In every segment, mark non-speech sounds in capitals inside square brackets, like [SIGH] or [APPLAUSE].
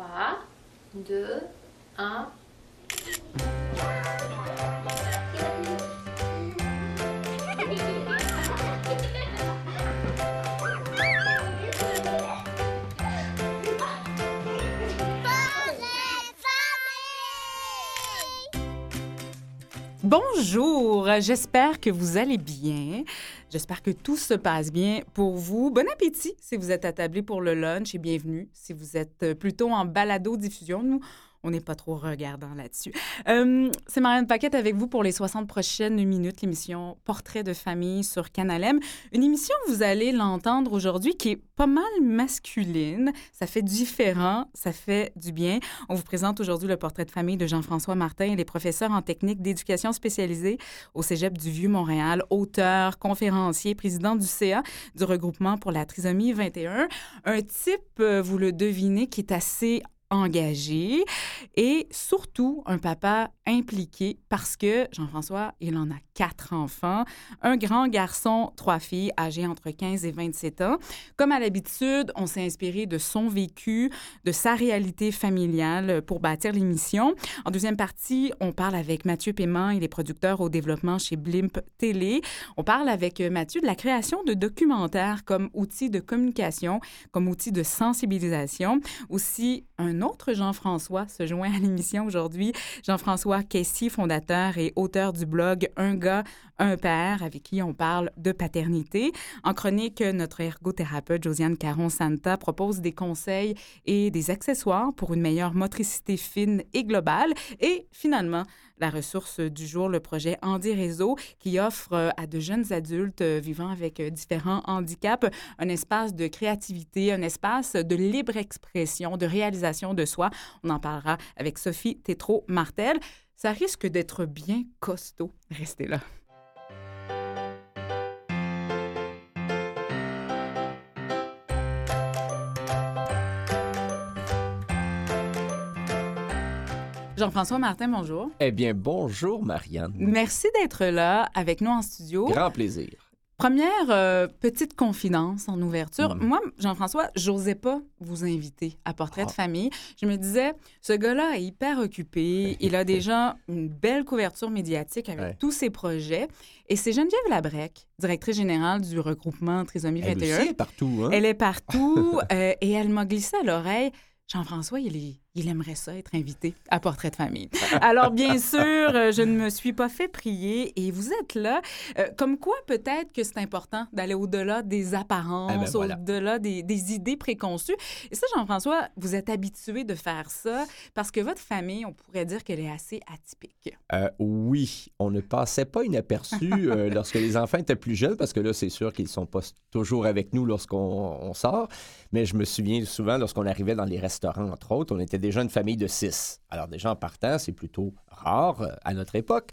3, 2, 1. Bonjour, j'espère que vous allez bien. J'espère que tout se passe bien pour vous. Bon appétit si vous êtes attablé pour le lunch et bienvenue si vous êtes plutôt en balado-diffusion. Nous, on n'est pas trop regardant là-dessus. Euh, c'est Marianne Paquette avec vous pour les 60 prochaines minutes, l'émission Portrait de famille sur Canal M. Une émission, vous allez l'entendre aujourd'hui, qui est pas mal masculine. Ça fait différent, ça fait du bien. On vous présente aujourd'hui le portrait de famille de Jean-François Martin. Il est professeur en technique d'éducation spécialisée au Cégep du Vieux-Montréal, auteur, conférencier, président du CA, du regroupement pour la trisomie 21. Un type, euh, vous le devinez, qui est assez engagé et surtout un papa impliqué parce que Jean-François, il en a quatre enfants, un grand garçon, trois filles âgées entre 15 et 27 ans. Comme à l'habitude, on s'est inspiré de son vécu, de sa réalité familiale pour bâtir l'émission. En deuxième partie, on parle avec Mathieu Paiement, il est producteur au développement chez Blimp Télé. On parle avec Mathieu de la création de documentaires comme outil de communication, comme outil de sensibilisation, aussi un autre Jean-François se joint à l'émission aujourd'hui. Jean-François Casey, fondateur et auteur du blog Un gars, un père, avec qui on parle de paternité. En chronique, notre ergothérapeute Josiane Caron-Santa propose des conseils et des accessoires pour une meilleure motricité fine et globale. Et finalement, la ressource du jour, le projet Andy Réseau, qui offre à de jeunes adultes vivant avec différents handicaps un espace de créativité, un espace de libre expression, de réalisation de soi. On en parlera avec Sophie Tétrault-Martel. Ça risque d'être bien costaud. Restez là. Jean-François Martin, bonjour. Eh bien, bonjour, Marianne. Merci d'être là avec nous en studio. Grand plaisir. Première euh, petite confidence en ouverture. Mm. Moi, Jean-François, j'osais pas vous inviter à Portrait de Ah. famille. Je me disais, ce gars-là est hyper occupé. [LAUGHS] Il a déjà une belle couverture médiatique avec Ouais. tous ses projets. Et c'est Geneviève Labrec, directrice générale du regroupement Trisomie Elle 21. aussi est partout, hein? Elle est partout [LAUGHS] euh, et elle m'a glissé à l'oreille. Jean-François, il, est- il aimerait ça être invité à Portrait de famille. Alors, bien sûr, euh, je ne me suis pas fait prier et vous êtes là. Euh, comme quoi, peut-être que c'est important d'aller au-delà des apparences, Ah ben voilà. au-delà des, des idées préconçues. Et ça, Jean-François, vous êtes habitué de faire ça parce que votre famille, on pourrait dire qu'elle est assez atypique. Euh, oui, on ne passait pas inaperçu euh, [LAUGHS] lorsque les enfants étaient plus jeunes, parce que là, c'est sûr qu'ils ne sont pas toujours avec nous lorsqu'on on sort. Mais je me souviens souvent, lorsqu'on arrivait dans les restaurants, entre autres, on était déjà une famille de six. Alors, déjà en partant, c'est plutôt rare euh, à notre époque.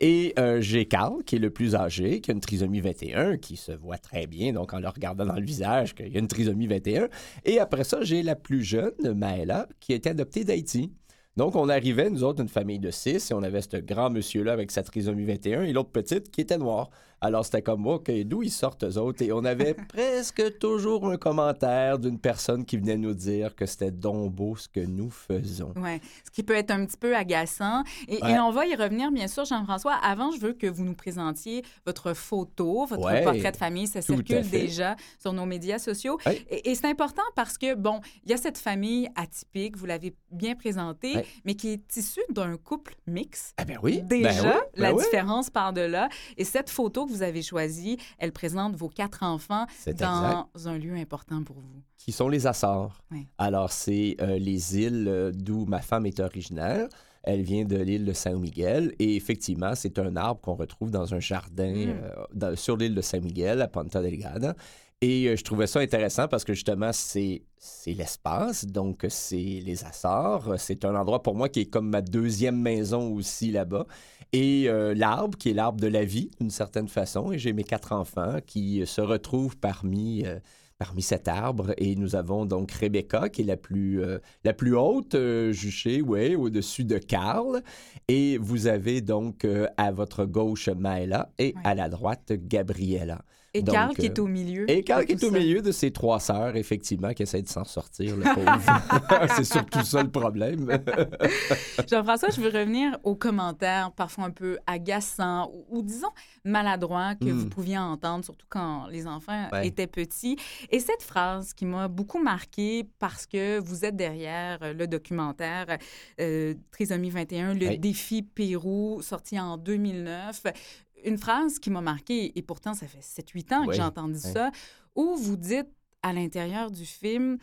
Et euh, j'ai Carl, qui est le plus âgé, qui a une trisomie 21, qui se voit très bien, donc en le regardant dans le visage, qu'il y a une trisomie 21. Et après ça, j'ai la plus jeune, Maëla, qui a été adoptée d'Haïti. Donc, on arrivait, nous autres, une famille de six, et on avait ce grand monsieur-là avec sa trisomie 21 et l'autre petite qui était noire. Alors, c'était comme OK, d'où ils sortent, eux autres? Et on avait [LAUGHS] presque toujours un commentaire d'une personne qui venait nous dire que c'était donc beau ce que nous faisons. Ouais, ce qui peut être un petit peu agaçant. Et, Ouais. et on va y revenir, bien sûr, Jean-François. Avant, je veux que vous nous présentiez votre photo, votre Ouais, portrait de famille. Ça circule déjà sur nos médias sociaux. Ouais. Et, et c'est important parce que, bon, il y a cette famille atypique, vous l'avez bien présentée, Ouais. mais qui est issue d'un couple mix. Ah ben oui. Déjà, ben oui, ben la oui. différence part de là. Et cette photo que vous avez choisie, elle présente vos quatre enfants dans exact. un lieu important pour vous. Qui sont les Açores. Oui. Alors, c'est euh, les îles euh, d'où ma femme est originaire. Elle vient de l'île de Saint-Miguel et effectivement, c'est un arbre qu'on retrouve dans un jardin Mm. euh, dans- sur l'île de Saint-Miguel, à Ponta Delgada. Et euh, je trouvais ça intéressant parce que justement, c'est c'est l'espace, donc c'est les Açores. C'est un endroit pour moi qui est comme ma deuxième maison aussi là-bas. Et euh, l'arbre, qui est l'arbre de la vie, d'une certaine façon. Et j'ai mes quatre enfants qui se retrouvent parmi, euh, parmi cet arbre. Et nous avons donc Rebecca, qui est la plus, euh, la plus haute, juchée, ouais, au-dessus de Carl. Et vous avez donc à votre gauche Maëla et Ouais. à la droite Gabriella. Et Donc, Carl qui est euh, au milieu. Et Carl qui est au ça. milieu de ses trois sœurs, effectivement, qui essaient de s'en sortir, le pauvre. [LAUGHS] c'est surtout ça le problème. [LAUGHS] Jean-François, je veux revenir aux commentaires parfois un peu agaçants ou, ou disons maladroits que Mm. vous pouviez entendre, surtout quand les enfants Ouais. étaient petits. Et cette phrase qui m'a beaucoup marquée parce que vous êtes derrière euh, le documentaire euh, Trisomie 21, le défi Pérou, sorti en 2009. Une phrase qui m'a marquée, et pourtant ça fait 7-8 ans que Oui. j'ai entendu Oui. ça, où vous dites à l'intérieur du film,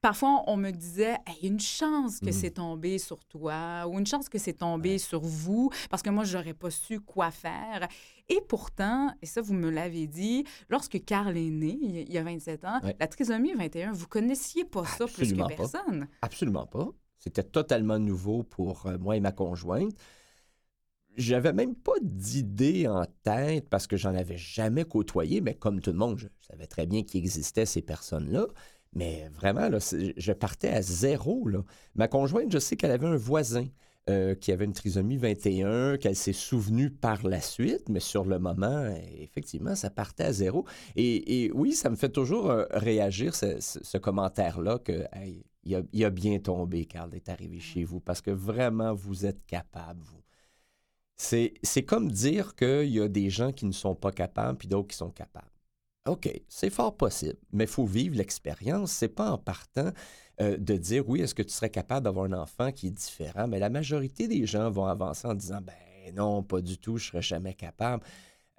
Parfois, on me disait, Hey, une chance que Mm. c'est tombé sur toi ou une chance que c'est tombé sur vous parce que moi, j'aurais pas su quoi faire. Et pourtant, et ça, vous me l'avez dit, lorsque Carl est né, il y a- il y a 27 ans, Ouais. la trisomie 21, vous connaissiez pas ça plus que pas. personne. Absolument pas. C'était totalement nouveau pour euh, moi et ma conjointe. J'avais même pas d'idée en tête parce que j'en avais jamais côtoyé, mais comme tout le monde, je savais très bien qu'il existait ces personnes-là. Mais vraiment, je partais à zéro. Ma conjointe, je sais qu'elle avait un voisin euh, qui avait une trisomie 21, qu'elle s'est souvenue par la suite, mais sur le moment, effectivement, ça partait à zéro. Et, oui, ça me fait toujours euh, réagir, ce, commentaire-là, que il, a, il a bien tombé, Carl, d'être arrivé chez vous, parce que vraiment, vous êtes capable, vous. C'est comme dire qu'il y a des gens qui ne sont pas capables, puis d'autres qui sont capables. OK, c'est fort possible, mais il faut vivre l'expérience. C'est pas en partant euh, de dire oui, est-ce que tu serais capable d'avoir un enfant qui est différent? Mais la majorité des gens vont avancer en disant ben non, pas du tout, je serais jamais capable.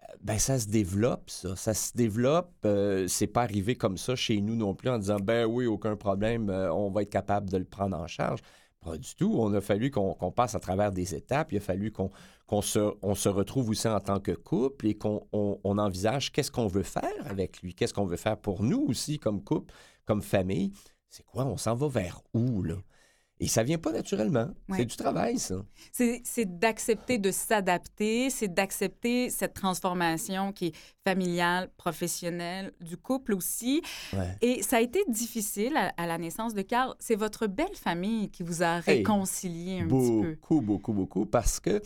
Euh, Ben, ça se développe, ça. Ça se développe. euh, c'est pas arrivé comme ça chez nous non plus en disant ben oui, aucun problème, euh, on va être capable de le prendre en charge. Pas du tout. On a fallu qu'on passe à travers des étapes. Il a fallu qu'on qu'on se, on se retrouve aussi en tant que couple et qu'on on, on envisage qu'est-ce qu'on veut faire avec lui, qu'est-ce qu'on veut faire pour nous aussi comme couple, comme famille. C'est quoi? On s'en va vers où, là? Et ça vient pas naturellement. Ouais. C'est du travail, ça. C'est d'accepter de s'adapter, c'est d'accepter cette transformation qui est familiale, professionnelle, du couple aussi. Ouais. Et ça a été difficile à, à la naissance de Carl. C'est votre belle famille qui vous a Hey, réconcilié un petit peu. Beaucoup, beaucoup, beaucoup, parce que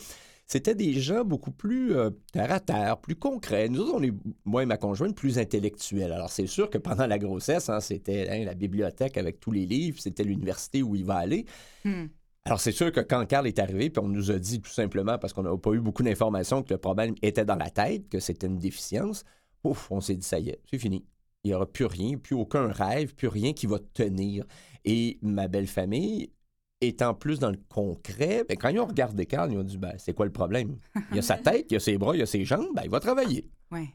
c'était des gens beaucoup plus euh, terre à terre, plus concrets. Nous autres, on est, moi et ma conjointe, plus intellectuels. Alors, c'est sûr que pendant la grossesse, hein, c'était hein, la bibliothèque avec tous les livres, c'était l'université où il va aller. Hmm. Alors, c'est sûr que quand Carl est arrivé, puis on nous a dit tout simplement, parce qu'on n'a pas eu beaucoup d'informations, que le problème était dans la tête, que c'était une déficience, ouf, on s'est dit, ça y est, c'est fini. Il n'y aura plus rien, plus aucun rêve, plus rien qui va tenir. Et ma belle famille, étant plus dans le concret, ben, quand ils ont regardé Carl, ils ont dit, ben, c'est quoi le problème? Il a sa [LAUGHS] tête, il a ses bras, il a ses jambes, ben, il va travailler. Ouais.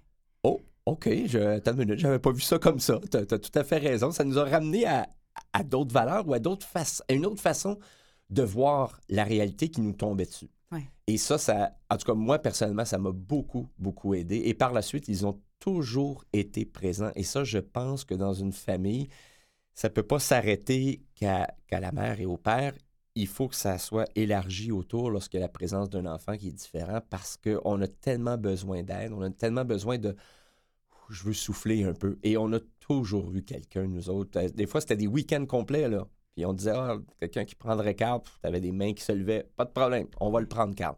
Oh, OK, je, attends une minute, j'avais pas vu ça comme ça. Tu as, tout à fait raison. Ça nous a ramené à, à d'autres valeurs ou à, d'autres à une autre façon de voir la réalité qui nous tombait dessus. Ouais. Et ça, ça, en tout cas, moi, personnellement, ça m'a beaucoup, beaucoup aidé. Et par la suite, ils ont toujours été présents. Et ça, je pense que dans une famille, ça peut pas s'arrêter qu'à la mère et au père. Il faut que ça soit élargi autour a la présence d'un enfant qui est différent parce qu'on a tellement besoin d'aide, on a tellement besoin de je veux souffler un peu. Et on a toujours eu quelqu'un, nous autres. Euh, Des fois, c'était des week-ends complets, là. Puis on disait, ah, quelqu'un qui prendrait Carl, tu avais des mains qui se levaient. Pas de problème, on va le prendre, Carl.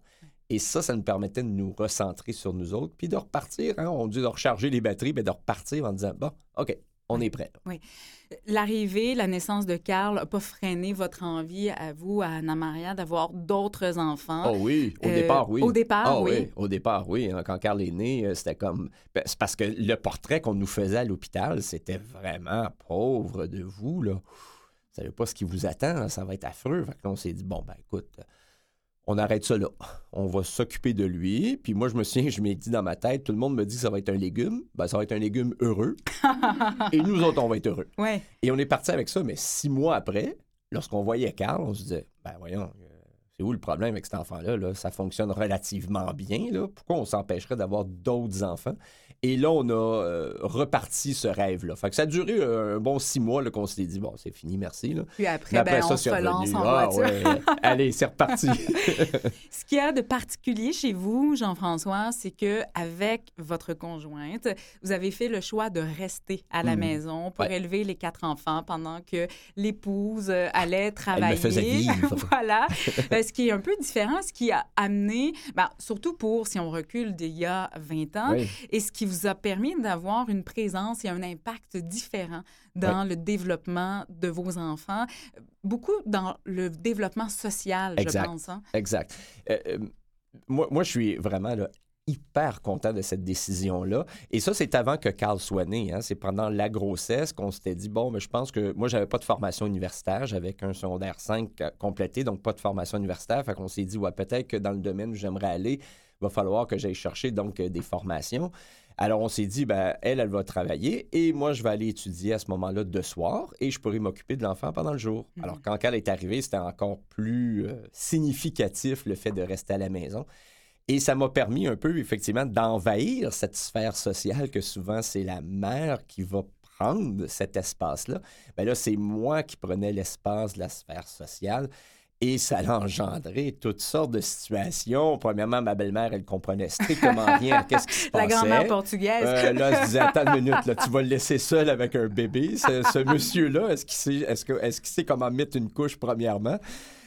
Et ça, ça nous permettait de nous recentrer sur nous autres, puis de repartir. Hein, on dit de recharger les batteries, mais de repartir en disant, bon, OK, on est prêt. là. L'arrivée, la naissance de Carl n'a pas freiné votre envie à vous, à Anna Maria, d'avoir d'autres enfants. Oh oui, au Euh, départ, oui. au départ, Ah oui. Au départ, oui. Hein, Quand Carl est né, euh, c'était comme. ben, C'est parce que le portrait qu'on nous faisait à l'hôpital, c'était vraiment pauvre de vous, là. Vous savez pas ce qui vous attend, là, ça va être affreux. Fait que là, on s'est dit, bon, ben écoute, on arrête ça là. On va s'occuper de lui. Puis moi, je me souviens, je m'ai dit dans ma tête, tout le monde me dit que ça va être un légume. Ben, ça va être un légume heureux. [LAUGHS] Et nous autres, on va être heureux. Ouais. Et on est parti avec ça, mais six mois après, lorsqu'on voyait Carl, on se disait, ben voyons, euh, c'est où le problème avec cet enfant-là? Là? Ça fonctionne relativement bien. Là. Pourquoi on s'empêcherait d'avoir d'autres enfants? Et là, on a euh, reparti ce rêve-là. Fait que ça a duré euh, un bon six mois qu'on s'est dit, bon, c'est fini, merci. Là. Puis après, ben, on se relance en Ah, voiture. ouais. [LAUGHS] Allez, c'est reparti. Ce qu'il y a de particulier chez vous, Jean-François, c'est que avec votre conjointe, vous avez fait le choix de rester à la Hmm. maison pour Ouais. élever les quatre enfants pendant que l'épouse euh, allait travailler. faisait vivre. [LAUGHS] voilà. Ce qui est un peu différent, ce qui a amené, ben, surtout pour, si on recule d'il y a 20 ans, Oui. et ce qui vous vous a permis d'avoir une présence et un impact différent dans le développement de vos enfants, beaucoup dans le développement social, je pense. Hein? Exact. Euh, euh, moi, moi, je suis vraiment là, hyper content de cette décision-là. Et ça, c'est avant que Carl soit né. Hein. C'est pendant la grossesse qu'on s'était dit, bon, mais je pense que moi, j'avais pas de formation universitaire. J'avais qu'un secondaire 5 complété, donc pas de formation universitaire. Fait qu'on s'est dit, ouais, peut-être que dans le domaine où j'aimerais aller, il va falloir que j'aille chercher donc des formations. Alors, on s'est dit, ben, elle, elle va travailler et moi, je vais aller étudier à ce moment-là de soir et je pourrai m'occuper de l'enfant pendant le jour. Mhm. Alors, quand elle est arrivée, c'était encore plus euh, significatif le fait de rester à la maison. Et ça m'a permis un peu, effectivement, d'envahir cette sphère sociale que souvent c'est la mère qui va prendre cet espace-là. Bien là, c'est moi qui prenais l'espace de la sphère sociale. Et ça a engendré toutes sortes de situations. Premièrement, ma belle-mère, elle comprenait strictement rien [LAUGHS] qu'est-ce qui se passait. La grand-mère portugaise. Euh, là, elle se disait, attends une minute, là, tu vas le laisser seul avec un bébé. Ce, monsieur-là, est-ce qu'il sait, est-ce que, est-ce qu'il sait comment mettre une couche, premièrement?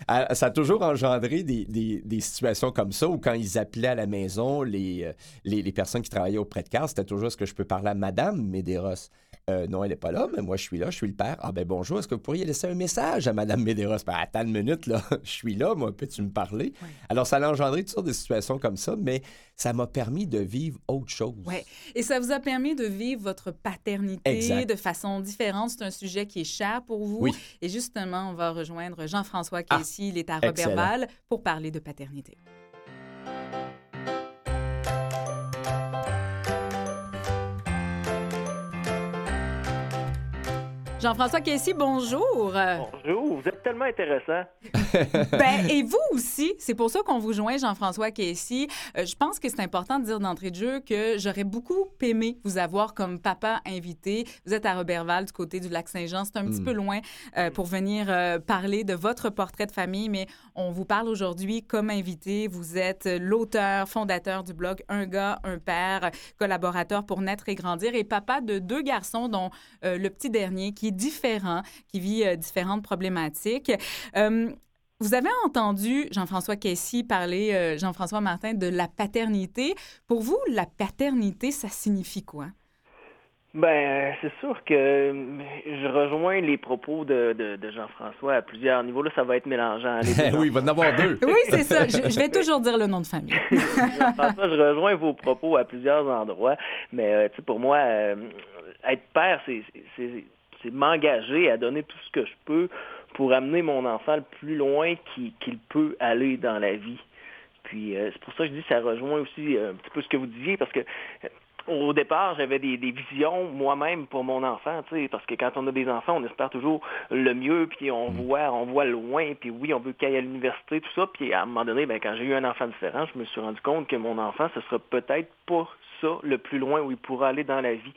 Euh, ça a toujours engendré des, des, des, situations comme ça où quand ils appelaient à la maison les, euh, les, les personnes qui travaillaient auprès de Carl, c'était toujours est-ce que je peux parler à Madame Medeiros? Euh, non, elle n'est pas là, mais moi, je suis là, je suis le père. Ah ben bonjour, est-ce que vous pourriez laisser un message à Mme Medeiros? Ben, attends une minute, là, [LAUGHS] je suis là, moi, peux-tu me parler? Alors, ça a engendré toutes sortes de situations comme ça, mais ça m'a permis de vivre autre chose. Oui, et ça vous a permis de vivre votre paternité de façon différente. C'est un sujet qui est cher pour vous. Oui. Et justement, on va rejoindre Jean-François Kessy, ah, il est à Robertval, pour parler de paternité. Jean-François Kessy, bonjour. Bonjour, vous êtes tellement intéressant. [LAUGHS] ben, et vous aussi, c'est pour ça qu'on vous joint, Jean-François Kessy. Euh, je pense que c'est important de dire d'entrée de jeu que j'aurais beaucoup aimé vous avoir comme papa invité. Vous êtes à Robertval, du côté du lac Saint-Jean. C'est un petit hmm. peu loin euh, pour venir euh, parler de votre portrait de famille, mais on vous parle aujourd'hui comme invité. Vous êtes l'auteur, fondateur du blog Un gars, un père, collaborateur pour naître et grandir et papa de deux garçons, dont le petit dernier qui différent, qui vit euh, différentes problématiques. Euh, vous avez entendu Jean-François Kessy parler, euh, Jean-François Martin, de la paternité. Pour vous, la paternité, ça signifie quoi? Ben, c'est sûr que je rejoins les propos de, de, Jean-François à plusieurs niveaux. Là, ça va être mélangeant. [LAUGHS] oui, il va en avoir deux. [LAUGHS] oui, c'est ça. Je, vais toujours dire le nom de famille. [LAUGHS] Jean-François, je rejoins vos propos à plusieurs endroits. Mais, tu sais, pour moi, être père, c'est c'est m'engager à donner tout ce que je peux pour amener mon enfant le plus loin qu'il peut aller dans la vie. Puis euh, c'est pour ça que je dis que ça rejoint aussi euh, un petit peu ce que vous disiez, parce que euh, au départ, j'avais des, visions moi-même pour mon enfant, tu sais, parce que quand on a des enfants, on espère toujours le mieux, puis on mm. voit, on voit loin, puis oui, on veut qu'il aille à l'université, tout ça, puis à un moment donné, ben, quand j'ai eu un enfant différent, je me suis rendu compte que mon enfant, ce sera peut-être pas ça le plus loin où il pourra aller dans la vie.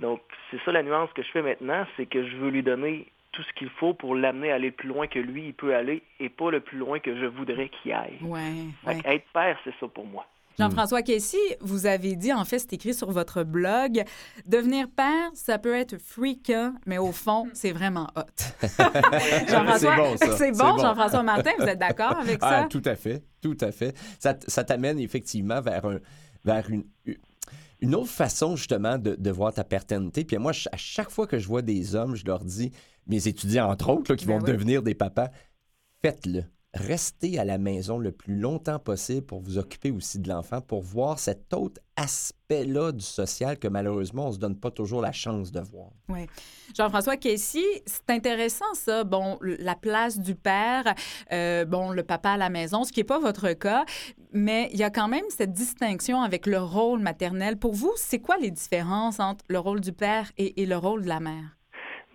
Donc, c'est ça la nuance que je fais maintenant, c'est que je veux lui donner tout ce qu'il faut pour l'amener à aller le plus loin que lui, il peut aller, et pas le plus loin que je voudrais qu'il aille. Ouais, Être père, c'est ça pour moi. Jean-François Kessy, vous avez dit, en fait, c'est écrit sur votre blog, devenir père, ça peut être freakant, mais au fond, c'est vraiment hot. [LAUGHS] c'est bon, ça. C'est bon, Jean-François Martin, vous êtes d'accord avec ah, ça? tout à fait, tout à fait. Ça, ça t'amène effectivement vers, un, vers une, une autre façon, justement, de, voir ta paternité. Puis moi, à chaque fois que je vois des hommes, je leur dis, mes étudiants, entre autres, qui ben vont devenir des papas, faites-le restez à la maison le plus longtemps possible pour vous occuper aussi de l'enfant, pour voir cet autre aspect-là du social que malheureusement, on ne se donne pas toujours la chance de voir. Oui. Jean-François Kessy, c'est intéressant ça, bon, la place du père, euh, bon, le papa à la maison, ce qui n'est pas votre cas, mais il y a quand même cette distinction avec le rôle maternel. Pour vous, c'est quoi les différences entre le rôle du père et le rôle de la mère?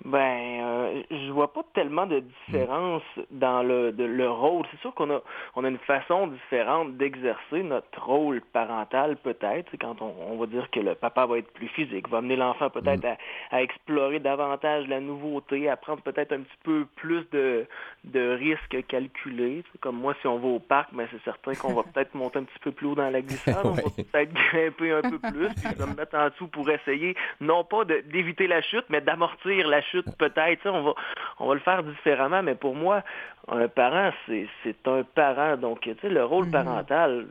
Ben, euh, je vois pas tellement de différence dans le, de, le rôle. C'est sûr qu'on a, on a une façon différente d'exercer notre rôle parental, peut-être. Quand on, on, va dire que le papa va être plus physique, va amener l'enfant peut-être mm. à, à, explorer davantage la nouveauté, à prendre peut-être un petit peu plus de, de risques calculés. Comme moi, si on va au parc, ben, c'est certain qu'on va [LAUGHS] peut-être monter un petit peu plus haut dans la glissade. On va peut-être grimper un peu plus, puis se mettre en dessous pour essayer, non pas d'éviter la chute, mais d'amortir la chute peut-être. On va, on va le faire différemment, mais pour moi, un parent, c'est un parent. Donc, tu sais, le rôle mm-hmm. parental,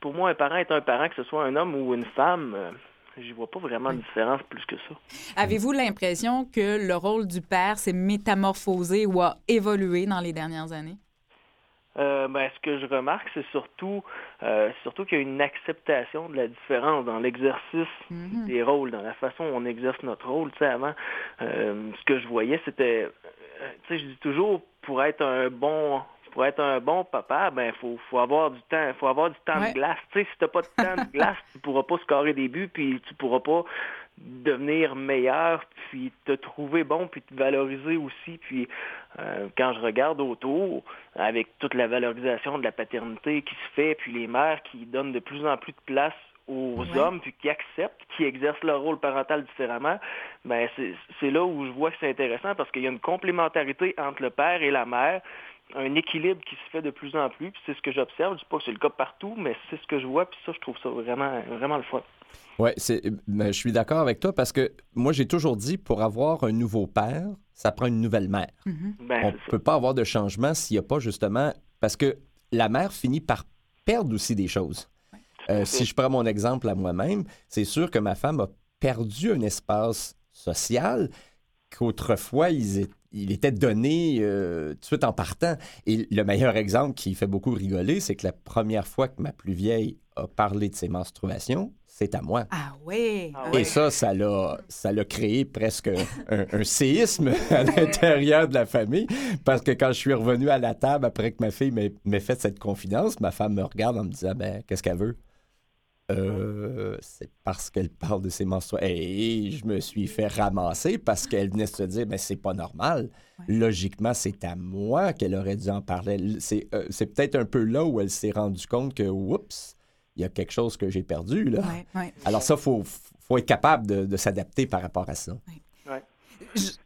pour moi, un parent est un parent, que ce soit un homme ou une femme. Euh, j'y vois pas vraiment de différence plus que ça. Avez-vous l'impression que le rôle du père s'est métamorphosé ou a évolué dans les dernières années? Euh, ben, ce que je remarque, c'est surtout, euh, surtout qu'il y a une acceptation de la différence dans l'exercice Mhm. des rôles, dans la façon où on exerce notre rôle. Tu sais, avant, euh, ce que je voyais, c'était, tu sais, je dis toujours, pour être un bon, pour être un bon papa, ben, faut, faut avoir du temps, faut avoir du temps Ouais. de glace. Tu sais, si t'as pas de temps de glace, [LAUGHS] tu pourras pas scorer des buts, puis tu pourras pas devenir meilleur, puis te trouver bon, puis te valoriser aussi. Puis euh, quand je regarde autour, avec toute la valorisation de la paternité qui se fait, puis les mères qui donnent de plus en plus de place aux Ouais. hommes, puis qui acceptent, qui exercent leur rôle parental différemment, ben c'est c'est là où je vois que c'est intéressant parce qu'il y a une complémentarité entre le père et la mère, un équilibre qui se fait de plus en plus, c'est ce que j'observe. Je dis pas que c'est le cas partout, mais c'est ce que je vois, puis ça, je trouve ça vraiment, vraiment le fun. Oui, ben, je suis d'accord avec toi parce que moi, j'ai toujours dit, pour avoir un nouveau père, ça prend une nouvelle mère. Mhm. Ben, On ne peut pas avoir de changement s'il n'y a pas justement... Parce que la mère finit par perdre aussi des choses. Euh, si je prends mon exemple à moi-même, c'est sûr que ma femme a perdu un espace social qu'autrefois, ils il était donné euh, tout de suite en partant. Et le meilleur exemple qui fait beaucoup rigoler, c'est que la première fois que ma plus vieille a parlé de ses menstruations, c'est à moi. Ah ouais. Ah Et ouais. ça, ça l'a, ça l'a créé presque un, un séisme [LAUGHS] à l'intérieur de la famille. Parce que quand je suis revenu à la table après que ma fille m'ait, m'ait fait cette confidence, ma femme me regarde en me disant ben, Qu'est-ce qu'elle veut? Euh, C'est parce qu'elle parle de ses menstruations. Et je me suis fait ramasser parce qu'elle venait se dire ben, C'est pas normal. Logiquement, c'est à moi qu'elle aurait dû en parler. C'est, euh, c'est peut-être un peu là où elle s'est rendue compte que, oups, il y a quelque chose que j'ai perdu. Là. Ouais, ouais. Alors ça, il faut, faut être capable de, de s'adapter par rapport à ça.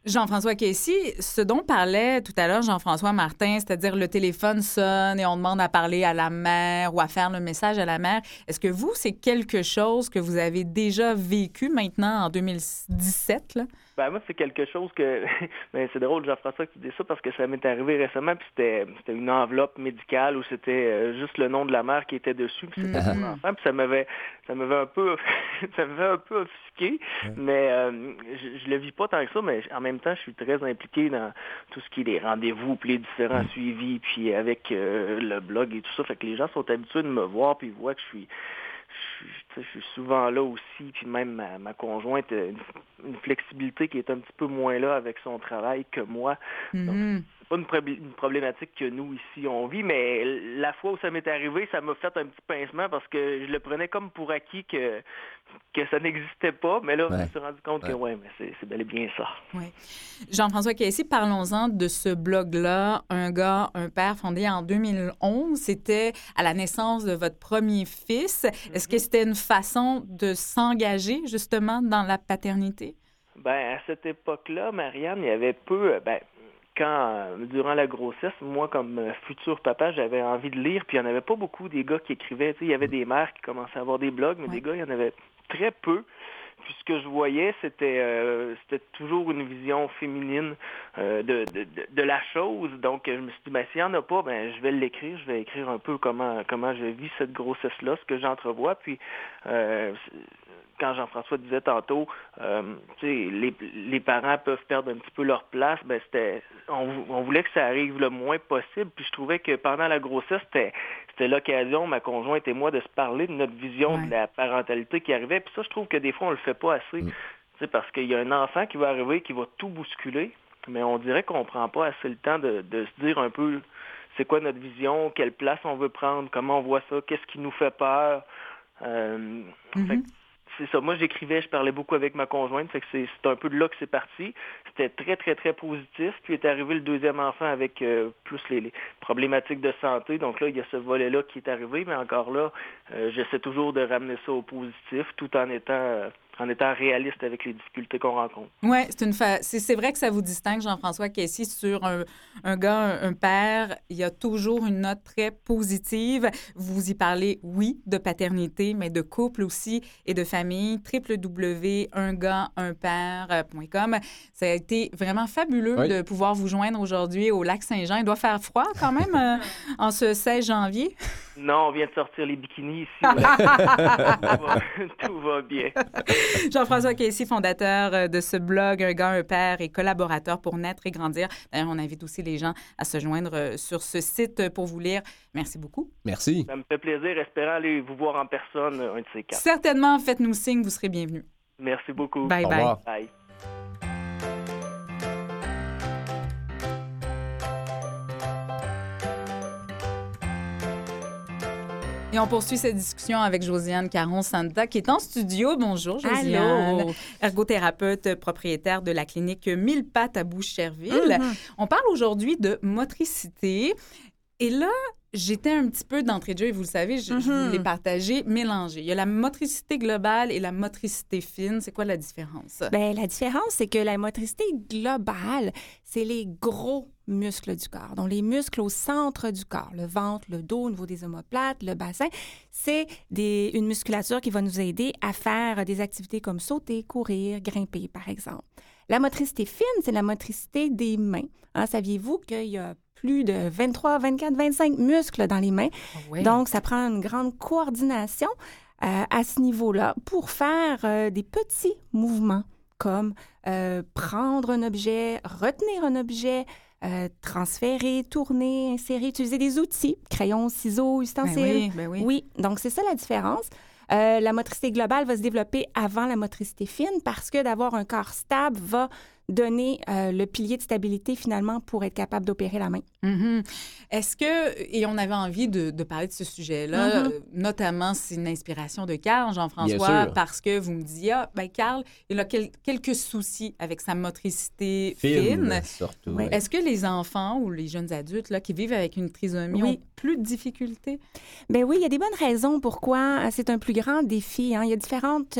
Jean-François Casey, ce dont parlait tout à l'heure Jean-François Martin, c'est-à-dire le téléphone sonne et on demande à parler à la mère ou à faire le message à la mère. Est-ce que vous, c'est quelque chose que vous avez déjà vécu maintenant en 2017? Là? Ben, moi, c'est quelque chose que. [LAUGHS] ben, c'est drôle, Jean-François, que tu dis ça parce que ça m'est arrivé récemment, puis c'était, c'était une enveloppe médicale où c'était euh, juste le nom de la mère qui était dessus, puis c'était Mhm. son enfant, puis ça m'avait, ça m'avait un peu, [LAUGHS] ça m'avait un peu offusqué, mais euh, je, je le vis pas tant que ça, mais en même temps, je suis très impliqué dans tout ce qui est les rendez-vous, puis les différents suivis, puis avec euh, le blog et tout ça, fait que les gens sont habitués de me voir, puis ils voient que je suis je, suis- souvent là aussi, puis même ma, ma conjointe a une, une flexibilité qui est un petit peu moins là avec son travail que moi. Mhm. C'est pas une, probl- une problématique que nous ici on vit, mais la fois où ça m'est arrivé, ça m'a fait un petit pincement parce que je le prenais comme pour acquis que que ça n'existait pas, mais là je me Ouais. suis rendu compte que ouais, mais c'est bel et bien ça. Jean-François Casey, parlons-en de ce blog-là, Un gars, un père, fondé en 2011. C'était à la naissance de votre premier fils. Est-ce que c'était une façon de s'engager justement dans la paternité? Ben, à cette époque-là, Marianne, il y avait peu, euh, ben, quand, euh, durant la grossesse, moi, comme euh, futur papa, j'avais envie de lire, puis il n'y en avait pas beaucoup des gars qui écrivaient. Tu sais, il y avait des mères qui commençaient à avoir des blogs, mais Ouais. des gars, il y en avait très peu. Puis ce que je voyais, c'était euh, toujours une vision féminine euh, de, de, de, de la chose. Donc, je me suis dit, ben, s'il n'y en a pas, ben, je vais l'écrire. Je vais écrire un peu comment, comment je vis cette grossesse-là, ce que j'entrevois. Puis, euh, quand Jean-François disait tantôt, euh, tu sais, les, les parents peuvent perdre un petit peu leur place, ben c'était, on, on voulait que ça arrive le moins possible. Puis je trouvais que pendant la grossesse, c'était, c'était l'occasion, ma conjointe et moi, de se parler de notre vision Ouais. de la parentalité qui arrivait. Puis ça, je trouve que des fois, on le fait pas assez. Tu sais, parce qu'il y a un enfant qui va arriver, qui va tout bousculer, mais on dirait qu'on prend pas assez le temps de, de se dire un peu c'est quoi notre vision, quelle place on veut prendre, comment on voit ça, qu'est-ce qui nous fait peur. Euh, fait que c'est ça. Moi, j'écrivais, je parlais beaucoup avec ma conjointe, que c'est un peu de là que c'est parti. C'était très, très, très positif. Puis est arrivé le deuxième enfant avec euh, plus les, les problématiques de santé. Donc là, il y a ce volet-là qui est arrivé, mais encore là, euh, j'essaie toujours de ramener ça au positif, tout en étant euh, en étant réaliste avec les difficultés qu'on rencontre. Oui, c'est une fa... c'est c'est vrai que ça vous distingue, Jean-François Casey, sur un, un gars, un, un père. Il y a toujours une note très positive. Vous y parlez, oui, de paternité, mais de couple aussi et de famille. www.ungars-un-père.com. Ça a été vraiment fabuleux Oui. de pouvoir vous joindre aujourd'hui au lac Saint-Jean. Il doit faire froid quand même euh, en ce 16 janvier. Non, on vient de sortir les bikinis ici. [LAUGHS] tout, va, tout, va, bien. [LAUGHS] Jean-François Casey, fondateur euh, de ce blog Un gars, un père et collaborateur pour naître et grandir. D'ailleurs, on invite aussi les gens à se joindre euh, sur ce site pour vous lire. Merci beaucoup. Merci. Ça me fait plaisir. Espérant aller vous voir en personne un de ces quatre. Certainement, faites-nous signe, vous serez bienvenus. Merci beaucoup. Bye Au bye. revoir. Bye. Et on poursuit cette discussion avec Josiane Caron-Santa, qui est en studio. Bonjour, Josiane. Allô. Ergothérapeute propriétaire de la clinique Mille Pattes à Boucherville. Mhm. On parle aujourd'hui de motricité. Et là, j'étais un petit peu d'entrée de jeu, et vous le savez, je, je vous Mhm. l'ai partagé, mélangé. Il y a la motricité globale et la motricité fine. C'est quoi la différence? Ben, la différence, c'est que la motricité globale, c'est les gros muscles du corps. Donc, les muscles au centre du corps, le ventre, le dos, au niveau des omoplates, le bassin, c'est une musculature qui va nous aider à faire des activités comme sauter, courir, grimper, par exemple. La motricité fine, c'est la motricité des mains. Hein, Saviez-vous qu'il y a plus de 23, 24, 25 muscles dans les mains? Ah. Donc, ça prend une grande coordination euh, à ce niveau-là pour faire euh, des petits mouvements comme euh, prendre un objet, retenir un objet, euh, transférer, tourner, insérer, utiliser des outils, crayons, ciseaux, Ben ustensiles. oui, ben oui. Oui, donc c'est ça la différence. Euh, la motricité globale va se développer avant la motricité fine parce que d'avoir un corps stable va donner euh, le pilier de stabilité finalement pour être capable d'opérer la main. Mhm. Est-ce que, et on avait envie de, de parler de ce sujet-là, Mhm. euh, notamment c'est une inspiration de Carl, Jean-François, parce que vous me disiez, ah, ben Carl, il a quel- quelques soucis avec sa motricité fine. Film, surtout. Oui. Est-ce que les enfants ou les jeunes adultes là, qui vivent avec une trisomie Oui. ont plus de difficultés? Ben oui, il y a des bonnes raisons pourquoi euh, c'est un plus grand défi. hein. Il y a différentes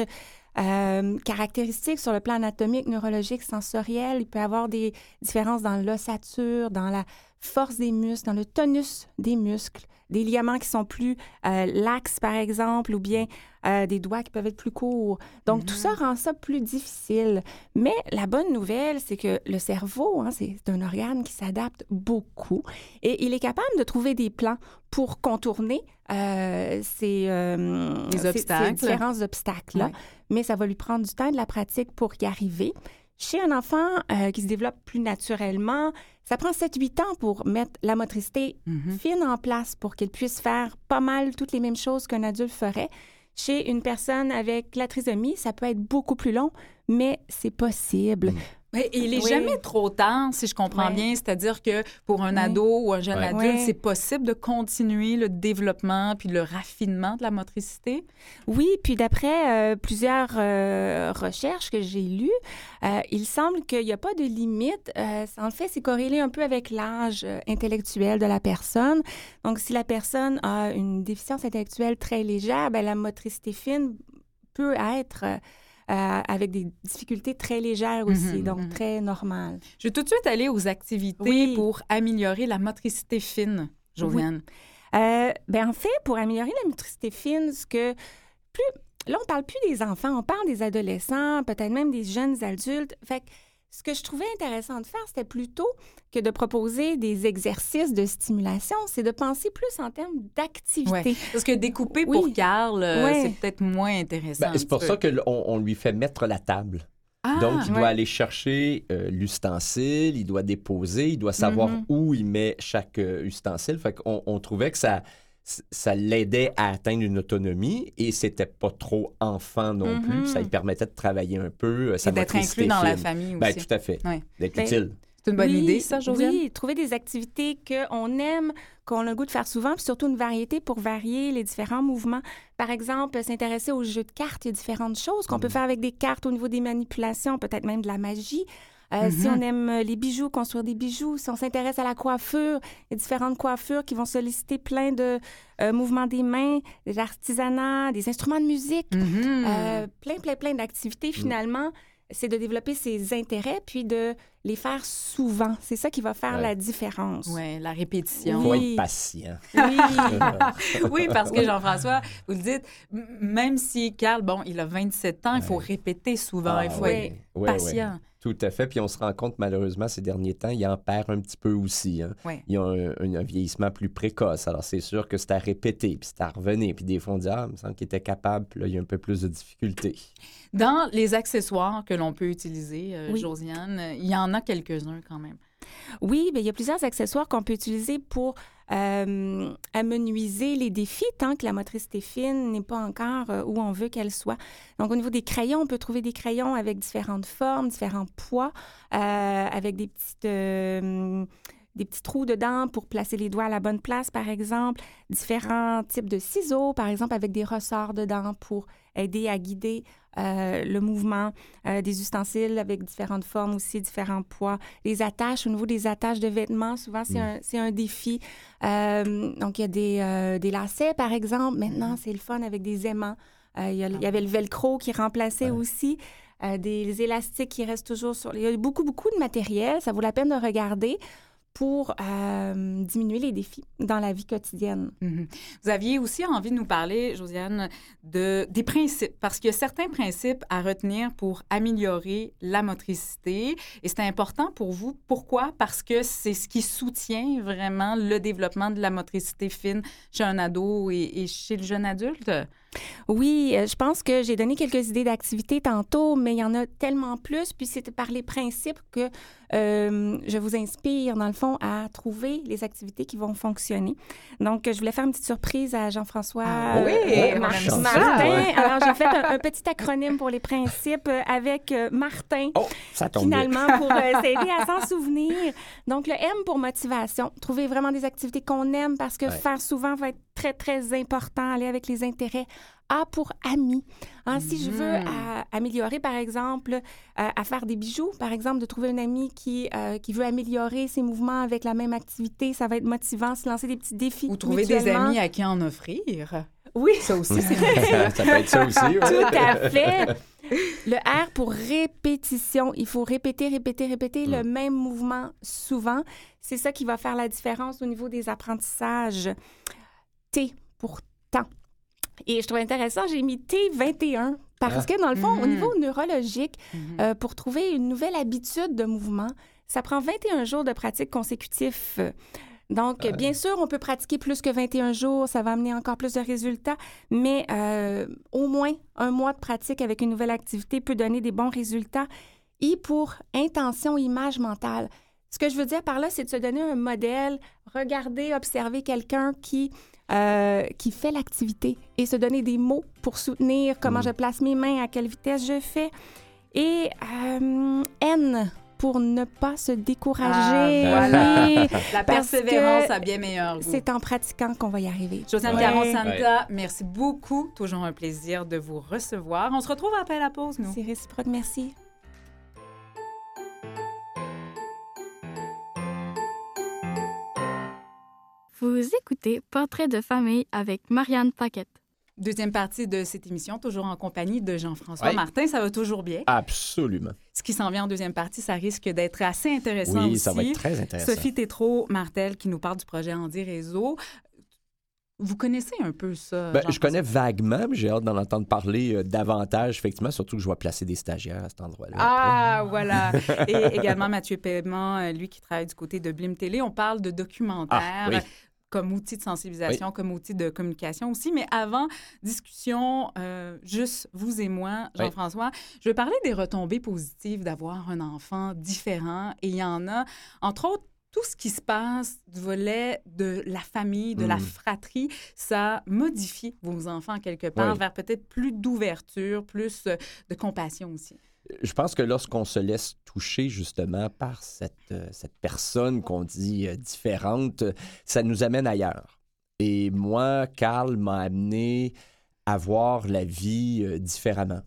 euh, caractéristiques sur le plan anatomique, neurologique, sensoriel. Il peut avoir des différences dans l'ossature, dans la force des muscles, dans le tonus des muscles, des ligaments qui sont plus euh, laxes, par exemple, ou bien euh, des doigts qui peuvent être plus courts. Donc, tout ça rend ça plus difficile. Mais la bonne nouvelle, c'est que le cerveau, hein, c'est un organe qui s'adapte beaucoup et il est capable de trouver des plans pour contourner euh, ces, euh, Les ces- obstacles. ces différents obstacles-là. Mais ça va lui prendre du temps et de la pratique pour y arriver. Chez un enfant euh, qui se développe plus naturellement, ça prend 7-8 ans pour mettre la motricité Mhm. fine en place pour qu'il puisse faire pas mal toutes les mêmes choses qu'un adulte ferait. Chez une personne avec la trisomie, ça peut être beaucoup plus long, mais c'est possible. Oui, il n'est Oui. jamais trop tard, si je comprends bien. C'est-à-dire que pour un Oui. ado ou un jeune adulte, c'est possible de continuer le développement puis le raffinement de la motricité? Oui, puis d'après euh, plusieurs euh, recherches que j'ai lues, euh, il semble qu'il n'y a pas de limite. En fait, c'est corrélé un peu avec l'âge intellectuel de la personne. Donc, si la personne a une déficience intellectuelle très légère, ben, la motricité fine peut être euh, avec des difficultés très légères aussi, Mhm, donc mhm. très normales. Je vais tout de suite aller aux activités Oui. pour améliorer la motricité fine, Josiane. Euh, ben en fait, pour améliorer la motricité fine, ce que plus là on parle plus des enfants, on parle des adolescents, peut-être même des jeunes adultes. Fait que ce que je trouvais intéressant de faire, c'était plutôt que de proposer des exercices de stimulation, c'est de penser plus en termes d'activité. Ouais. Parce que découper Oui. pour Carl, euh, Ouais. c'est peut-être moins intéressant. Ben, c'est pour ça qu'on on lui fait mettre la table. Ah, Donc, il ouais. doit aller chercher euh, l'ustensile, il doit déposer, il doit savoir Mhm. où il met chaque euh, ustensile. Fait qu'on on trouvait que ça, ça l'aidait à atteindre une autonomie et c'était pas trop enfant non Mhm. plus. Ça lui permettait de travailler un peu. euh, sa d'être motricité inclus dans la fine. famille Ben, aussi. tout à fait. Ouais. D'être Ben, utile. C'est une bonne Oui, idée, ça, Josiane? Oui, trouver des activités qu'on aime, qu'on a le goût de faire souvent, puis surtout une variété pour varier les différents mouvements. Par exemple, s'intéresser aux jeux de cartes, il y a différentes choses qu'on peut Mm. faire avec des cartes au niveau des manipulations, peut-être même de la magie. Euh, Si Mhm. on aime euh, les bijoux, construire des bijoux, si on s'intéresse à la coiffure, il y a différentes coiffures qui vont solliciter plein de euh, mouvements des mains, des artisanats, des instruments de musique. Mhm. Euh, plein, plein, plein d'activités finalement. C'est de développer ses intérêts, puis de les faire souvent. C'est ça qui va faire Ouais. la différence. Oui, la Il répétition. faut Oui. être patient. Oui. [LAUGHS] oui, parce que Jean-François, vous le dites, même si Carl, bon, il a 27 ans, il faut répéter souvent, Ah, il faut oui. être Oui, oui. patient. Tout à fait. Puis on se rend compte, malheureusement, ces derniers temps, il en perd un petit peu aussi. Hein. Ouais. Il y a un, un- un vieillissement plus précoce. Alors, c'est sûr que c'est à répéter, puis c'est à revenir. Puis des fois, on dit, ah, il me semble qu'il était capable, puis là, il y a un peu plus de difficultés. Dans les accessoires que l'on peut utiliser, euh, Oui. Josiane, il y en a quelques-uns quand même. Oui, bien, il y a plusieurs accessoires qu'on peut utiliser pour euh, amenuiser les défis tant que la motricité fine n'est pas encore euh, où on veut qu'elle soit. Donc, au niveau des crayons, on peut trouver des crayons avec différentes formes, différents poids, euh, avec des petits trous dedans pour placer les doigts à la bonne place, par exemple. Différents types de ciseaux, par exemple, avec des ressorts dedans pour aider à guider euh, le mouvement. Euh, des ustensiles avec différentes formes aussi, différents poids. Les attaches, au niveau des attaches de vêtements, souvent, c'est Mm. un, un défi. Euh, donc, il y a des, des lacets, par exemple. Maintenant, c'est le fun avec des aimants. Euh, il, y avait le velcro qui remplaçait Ouais. aussi. des élastiques qui restent toujours sur... Il y a beaucoup, beaucoup de matériel. Ça vaut la peine de regarder pour euh, diminuer les défis dans la vie quotidienne. Mhm. Vous aviez aussi envie de nous parler, Josiane, de, des principes, parce qu'il y a certains principes à retenir pour améliorer la motricité. Et c'est important pour vous. Pourquoi? Parce que c'est ce qui soutient vraiment le développement de la motricité fine chez un ado et, et chez le jeune adulte? Oui, euh, je pense que j'ai donné quelques idées d'activités tantôt, mais il y en a tellement plus. Puis c'est par les principes que euh, je vous inspire, dans le fond, à trouver les activités qui vont fonctionner. Donc, je voulais faire une petite surprise à Jean-François Ah oui, euh, aime ça. Martin. Ouais. [LAUGHS] Alors, j'ai fait un, un petit acronyme pour les principes euh, avec euh, Martin. Oh, ça tombe bien. Finalement, pour euh, [LAUGHS] s'aider à s'en souvenir. Donc, le M pour motivation. Trouver vraiment des activités qu'on aime parce que Ouais. faire souvent va être très, très important. Aller avec les intérêts. A pour amis. Hein, Si je veux Mhm. à- améliorer, par exemple, euh, à faire des bijoux, par exemple, de trouver un ami qui, euh, qui veut améliorer ses mouvements avec la même activité, ça va être motivant. Se lancer des petits défis. Ou trouver des amis à qui en offrir. Oui. Ça aussi, [LAUGHS] c'est [LAUGHS] ça peut être ça aussi. ouais. Tout à fait. Le R pour répétition. Il faut répéter, répéter, répéter le même mouvement souvent. C'est ça qui va faire la différence au niveau des apprentissages. T pour temps. Et je trouve intéressant, j'ai mis T21 parce Ah. que dans le fond, au Mhm. niveau neurologique, Mhm. euh, pour trouver une nouvelle habitude de mouvement, ça prend 21 jours de pratique consécutifs. Donc, bien sûr, on peut pratiquer plus que 21 jours, ça va amener encore plus de résultats, mais euh, au moins un mois de pratique avec une nouvelle activité peut donner des bons résultats. Et pour intention, image mentale. Ce que je veux dire par là, c'est de se donner un modèle, regarder, observer quelqu'un qui, euh, qui fait l'activité et se donner des mots pour soutenir comment Mm. je place mes mains, à quelle vitesse je fais. Et euh, N pour ne pas se décourager. Ah, voilà. Oui, [LAUGHS] La persévérance a bien meilleur goût. c'est en pratiquant qu'on va y arriver. Josiane Ouais. Caron-Santa, merci beaucoup. Toujours un plaisir de vous recevoir. On se retrouve après la pause, nous. C'est réciproque, merci. Vous écoutez Portrait de famille avec Marianne Paquette. Deuxième partie de cette émission, toujours en compagnie de Jean-François. Martin. Ça va toujours bien? Absolument. Ce qui s'en vient en deuxième partie, ça risque d'être assez intéressant Oui, aussi. ça va être très intéressant. Sophie Tétrault-Martel qui nous parle du projet Andy Réseau. Vous connaissez un peu ça? Ben, je connais vaguement, mais j'ai hâte d'en entendre parler euh, davantage, effectivement, surtout que je vais placer des stagiaires à cet endroit-là. Ah, [LAUGHS] voilà. Et [LAUGHS] également Mathieu Paiement, euh, lui qui travaille du côté de Blim Télé. On parle de documentaire. Ah, oui. Comme outil de sensibilisation, comme outil de communication aussi. Mais avant, discussion, euh, juste vous et moi, Oui. Jean-François, je vais parler des retombées positives d'avoir un enfant différent. Et il y en a, entre autres, tout ce qui se passe du volet de la famille, de la Mm. fratrie, ça modifie vos enfants quelque part Oui. vers peut-être plus d'ouverture, plus euh, de compassion aussi. Je pense que lorsqu'on se laisse toucher justement par cette, euh, cette personne qu'on dit euh, différente, ça nous amène ailleurs. Et moi, Carl m'a amené à voir la vie euh, différemment,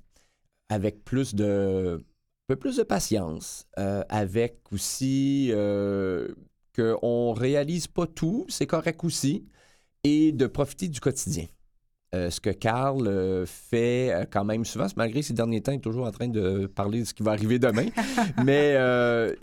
avec plus de, un peu plus de patience, avec aussi qu'on réalise pas tout, c'est correct aussi, et de profiter du quotidien. Euh, ce que Carl euh, fait euh, quand même souvent, malgré ces derniers temps, il est toujours en train de parler de ce qui va arriver demain. [LAUGHS] Mais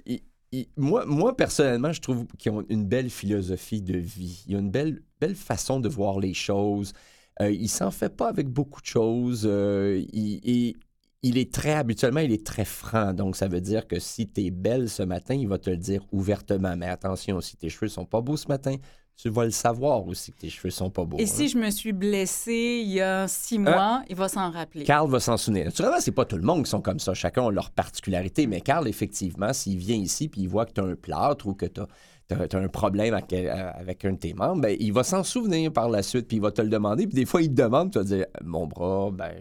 il- il- moi, moi, personnellement, je trouve qu'ils ont une belle philosophie de vie. Il y a une belle, belle façon de voir les choses. Il s'en fait pas avec beaucoup de choses. Il, il- il est très, habituellement, il est très franc. Donc, ça veut dire que si tu es belle ce matin, il va te le dire ouvertement. Mais attention, si tes cheveux sont pas beaux ce matin, tu vas le savoir aussi que tes cheveux sont pas beaux. Et hein. si je me suis blessée il y a six mois, il va s'en rappeler. Carl va s'en souvenir. Naturellement, c'est pas tout le monde qui sont comme ça. Chacun a leur particularité. Mais Carl, effectivement, s'il vient ici puis il voit que tu as un plâtre ou que tu as, un problème avec, euh, avec un de tes membres, ben, il va s'en souvenir par la suite puis il va te le demander. Puis des fois, il te demande, tu vas dire Mon bras, ben,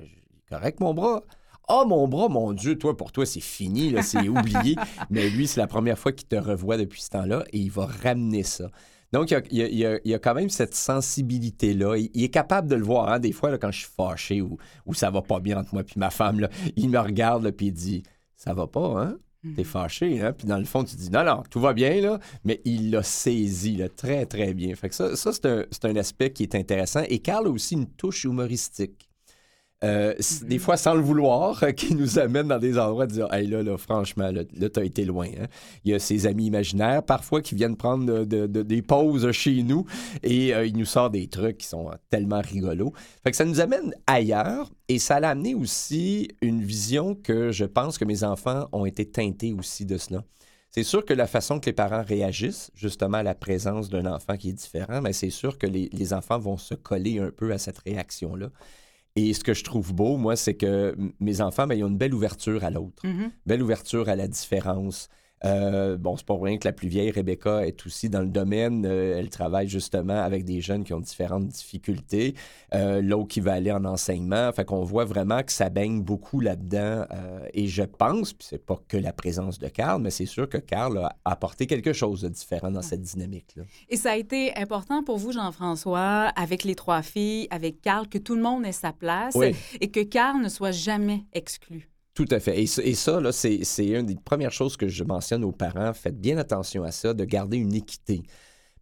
correct, mon bras. Ah, mon bras, mon Dieu, toi, pour toi, c'est fini, c'est [LAUGHS] oublié. Mais lui, c'est la première fois qu'il te revoit depuis ce temps-là et il va ramener ça. Donc, il y a, il y a- il y a- il y a quand même cette sensibilité-là. Il, il est capable de le voir. hein, Des fois, là, quand je suis fâché ou, ou ça va pas bien entre moi puis ma femme, là, il me regarde là, puis il dit Ça va pas, hein? T'es fâché, hein? Puis dans le fond, tu dis non, non, tout va bien, là. Mais il l'a saisi, là, très, très bien. Fait que ça, ça c'est un, c'est un aspect qui est intéressant. Et Carl a aussi une touche humoristique. Euh, Des fois, sans le vouloir, euh, qui nous amène dans des endroits de dire Hey, là, là, franchement, là, là t'as été loin. hein. Il y a ses amis imaginaires, parfois, qui viennent prendre de- de- de- des pauses chez nous et euh, il nous sort des trucs qui sont euh, tellement rigolos. Fait que ça nous amène ailleurs et ça l'a amené aussi une vision que je pense que mes enfants ont été teintés aussi de cela. C'est sûr que la façon que les parents réagissent justement à la présence d'un enfant qui est différent, mais c'est sûr que les, les enfants vont se coller un peu à cette réaction-là. Et ce que je trouve beau, moi, c'est que mes enfants, ben, ils ont une belle ouverture à l'autre, Mhm. belle ouverture à la différence. Euh, bon, c'est pas pour rien que la plus vieille, Rebecca, est aussi dans le domaine. Euh, elle travaille justement avec des jeunes qui ont différentes difficultés. Euh, L'autre qui va aller en enseignement. Fait qu'on voit vraiment que ça baigne beaucoup là-dedans. Euh, et je pense, puis c'est pas que la présence de Carl, mais c'est sûr que Carl a apporté quelque chose de différent dans cette dynamique-là. Et ça a été important pour vous, Jean-François, avec les trois filles, avec Carl, que tout le monde ait sa place Oui. et que Carl ne soit jamais exclu. Tout à fait. Et, ça- c'est une des premières choses que je mentionne aux parents. Faites bien attention à ça, de garder une équité.